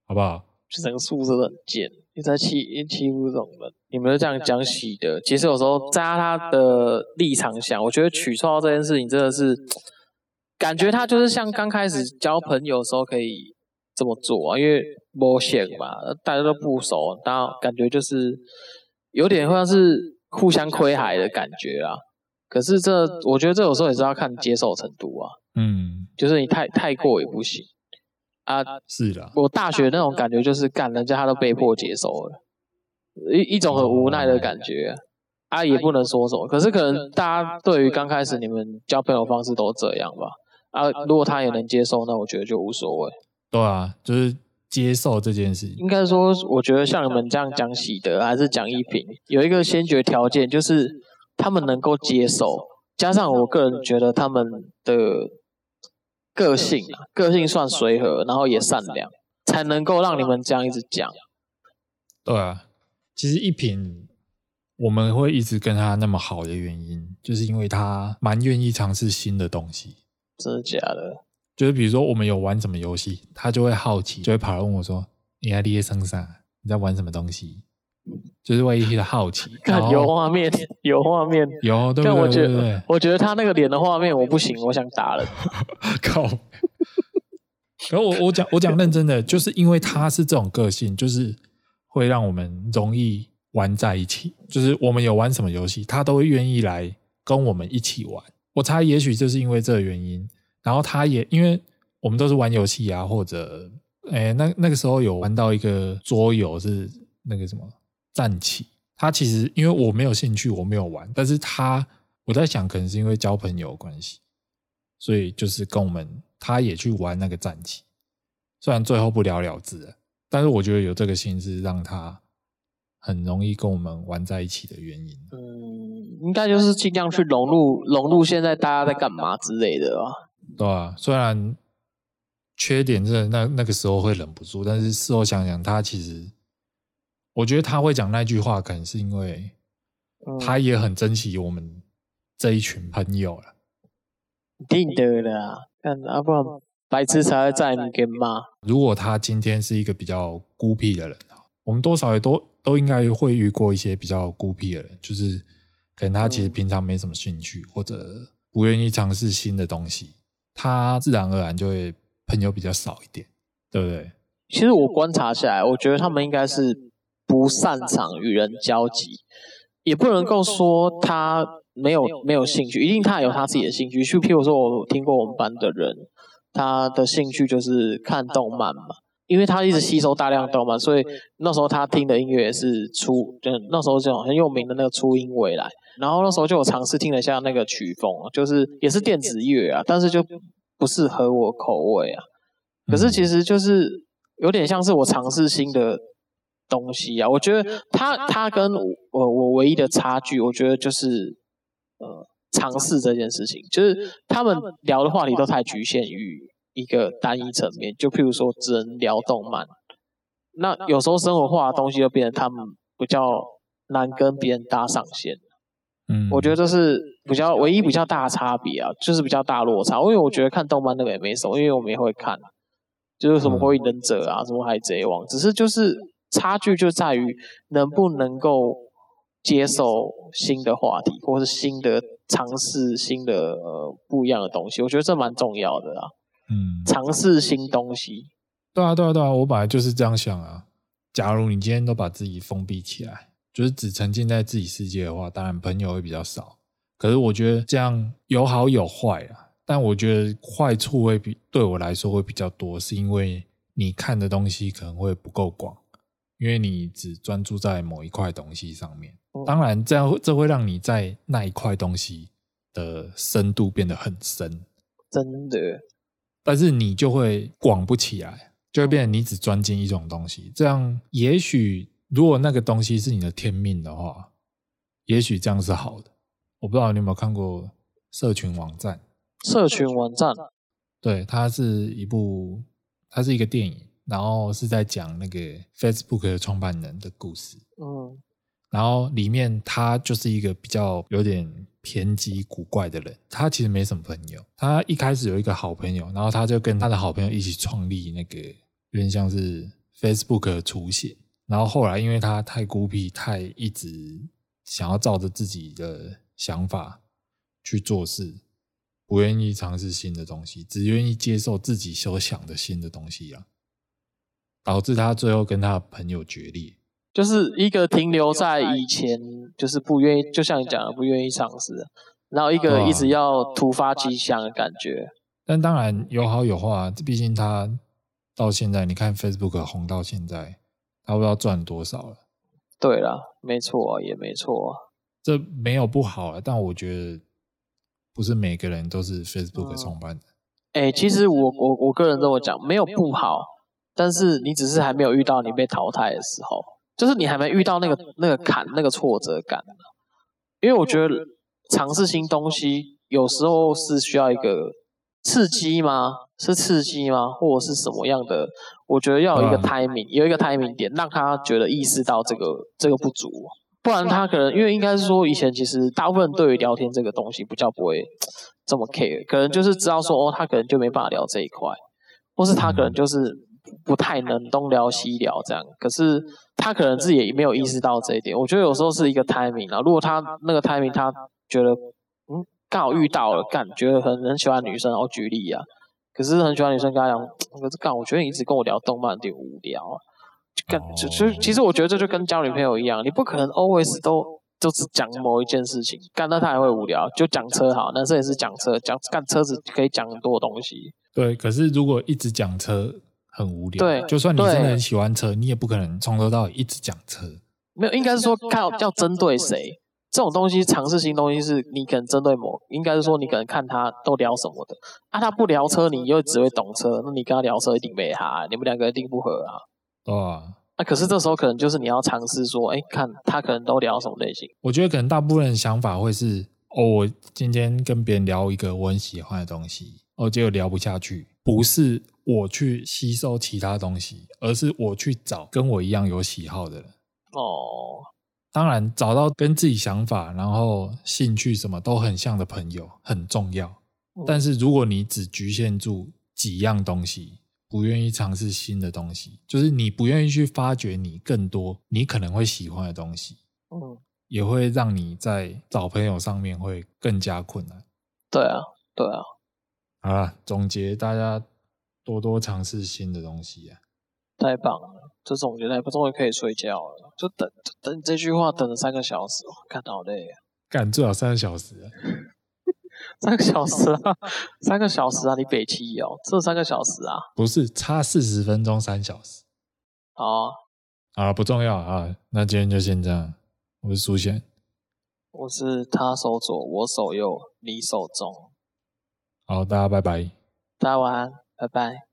好不好？
就整个宿舍都很贱，你在欺欺负这种人，你们就这样讲喜的。其实有时候在他的立场想，我觉得取错这件事情真的是。感觉他就是像刚开始交朋友的时候可以这么做啊，因为摸线嘛，大家都不熟，然后感觉就是有点像是互相亏海的感觉啊。可是这，我觉得这有时候也是要看接受程度啊。嗯，就是你太太过也不行啊。
是的，
我大学那种感觉就是干人家他都被迫接受了，一一种很无奈的感觉。啊，也不能说什么。可是可能大家对于刚开始你们交朋友方式都这样吧。啊，如果他也能接受，那我觉得就无所谓。
对啊，就是接受这件事
情。应该说，我觉得像你们这样讲喜德还是讲一品，有一个先决条件，就是他们能够接受，加上我个人觉得他们的个性啊，个性算随和，然后也善良，才能够让你们这样一直讲。
对啊，其实一品我们会一直跟他那么好的原因，就是因为他蛮愿意尝试新的东西。
真的假的？
就是比如说，我们有玩什么游戏，他就会好奇，就会跑来问我说：“你在列身上，你在玩什么东西？”就是为一些好奇。
看有画面，有画面，
有对不对？
但我觉得，我觉得他那个脸的画面我不行，我想打人。
靠！然后我我讲我讲认真的，就是因为他是这种个性，就是会让我们容易玩在一起。就是我们有玩什么游戏，他都会愿意来跟我们一起玩。我猜，也许就是因为这个原因，然后他也因为我们都是玩游戏啊，或者，诶，那那个时候有玩到一个桌游是那个什么战棋，他其实因为我没有兴趣，我没有玩，但是他我在想，可能是因为交朋友关系，所以就是跟我们他也去玩那个战棋，虽然最后不了了之了，但是我觉得有这个心思让他很容易跟我们玩在一起的原因。
嗯。应该就是尽量去融入融入现在大家在干嘛之类的吧。
对啊，虽然缺点是那那个时候会忍不住，但是事后想想，他其实我觉得他会讲那句话，可能是因为他也很珍惜我们这一群朋友了。
一定的啦，看啊，不然白痴才会在你跟骂。
如果他今天是一个比较孤僻的人啊，我们多少也都都应该会遇过一些比较孤僻的人，就是。可能他其实平常没什么兴趣，或者不愿意尝试新的东西，他自然而然就会朋友比较少一点，对不对？
其实我观察下来，我觉得他们应该是不擅长与人交集，也不能够说他没有没有兴趣，一定他有他自己的兴趣。就譬如说，我听过我们班的人，他的兴趣就是看动漫嘛。因为他一直吸收大量动漫，所以那时候他听的音乐也是初，就那时候这种很有名的那个初音未来。然后那时候就有尝试听了一下那个曲风，就是也是电子乐啊，但是就不适合我口味啊。可是其实就是有点像是我尝试新的东西啊。我觉得他他跟我我唯一的差距，我觉得就是呃尝试这件事情，就是他们聊的话题都太局限于。一个单一层面，就譬如说只能聊动漫，那有时候生活化的东西就变成他们比较难跟别人搭上线。嗯，我觉得这是比较唯一比较大的差别啊，就是比较大落差。因为我觉得看动漫那个也没什么，因为我们也会看，就是什么火影忍者啊，什么海贼王，只是就是差距就在于能不能够接受新的话题，或是新的尝试新的呃不一样的东西。我觉得这蛮重要的啊。
嗯，
尝试新东西。
对啊，对啊，对啊，我本来就是这样想啊。假如你今天都把自己封闭起来，就是只沉浸在自己世界的话，当然朋友会比较少。可是我觉得这样有好有坏啊。但我觉得坏处会比对我来说会比较多，是因为你看的东西可能会不够广，因为你只专注在某一块东西上面。当然，这样这会让你在那一块东西的深度变得很深，
真的。
但是你就会广不起来，就会变成你只专精一种东西。这样，也许如果那个东西是你的天命的话，也许这样是好的。我不知道你有没有看过社群网站。
社群网站，
对，它是一部，它是一个电影，然后是在讲那个 Facebook 的创办人的故事。
嗯，
然后里面他就是一个比较有点偏激古怪的人，他其实没什么朋友。他一开始有一个好朋友，然后他就跟他的好朋友一起创立那个有点像是 Facebook 的雏形。然后后来因为他太孤僻，太一直想要照着自己的想法去做事。不愿意尝试新的东西，只愿意接受自己所想的新的东西啊，导致他最后跟他的朋友决裂，
就是一个停留在以前，就是不愿意，就像你讲的，不愿意尝试，然后一个一直要突发奇想的感觉。
但当然有好有坏，毕竟他到现在，你看 Facebook 红到现在，他不知道赚多少了。
对了，没错，也没错，
这没有不好啊，但我觉得。不是每个人都是 Facebook 创办的。
哎、欸，其实我我我个人这么讲，没有不好，但是你只是还没有遇到你被淘汰的时候，就是你还没遇到那个那个坎，那个挫折感。因为我觉得尝试新东西有时候是需要一个刺激吗？是刺激吗？或者是什么样的？我觉得要有一个 timing，有一个 timing 点，让他觉得意识到这个这个不足。不然他可能，因为应该是说以前其实大部分对于聊天这个东西比较不会 这么 care，可能就是知道说哦，他可能就没办法聊这一块，或是他可能就是不太能东聊西聊这样。可是他可能自己也没有意识到这一点。我觉得有时候是一个 timing 啊，如果他那个 timing 他觉得嗯刚好遇到了，干觉得很很喜欢女生，然后举例啊，可是很喜欢女生跟他讲，可是干我觉得你一直跟我聊动漫有点无聊啊。跟就就其实我觉得这就跟交女朋友一样，你不可能 always 都就只讲某一件事情，干那他还会无聊。就讲车好，男生也是讲车，讲干车子可以讲很多东西。对，
可是如果一直讲车很无聊。对，就算你真的很喜欢车，你也不可能从头到尾一直讲车。
没有，应该是说看要针对谁。这种东西尝试新东西是你可能针对某，应该是说你可能看他都聊什么的啊，他不聊车，你又只会懂车，那你跟他聊车一定没哈，你们两个一定不合啊。
对啊，
那可是这时候可能就是你要尝试说，哎，看他可能都聊什么类型。
我觉得可能大部分人想法会是，哦，我今天跟别人聊一个我很喜欢的东西，哦，结果聊不下去，不是我去吸收其他东西，而是我去找跟我一样有喜好的人。
哦，
当然找到跟自己想法，然后兴趣什么都很像的朋友很重要。但是如果你只局限住几样东西，不愿意尝试新的东西，就是你不愿意去发掘你更多你可能会喜欢的东西，
嗯，
也会让你在找朋友上面会更加困难。
对啊，对啊。
好了，总结大家多多尝试新的东西啊！
太棒了，这总结太棒，终于可以睡觉了。就等等这句话等了三个小时，看到好累啊！
干最少三个小时。
三个小时啊，三个小时啊！你北七哦，这三个小时啊？
不是，差四十分钟，三小时。
好，
啊，不重要啊。那今天就先这样。我是苏贤，
我是他手左，我手右，你手中。
好，大家拜拜。
大家晚安，拜拜。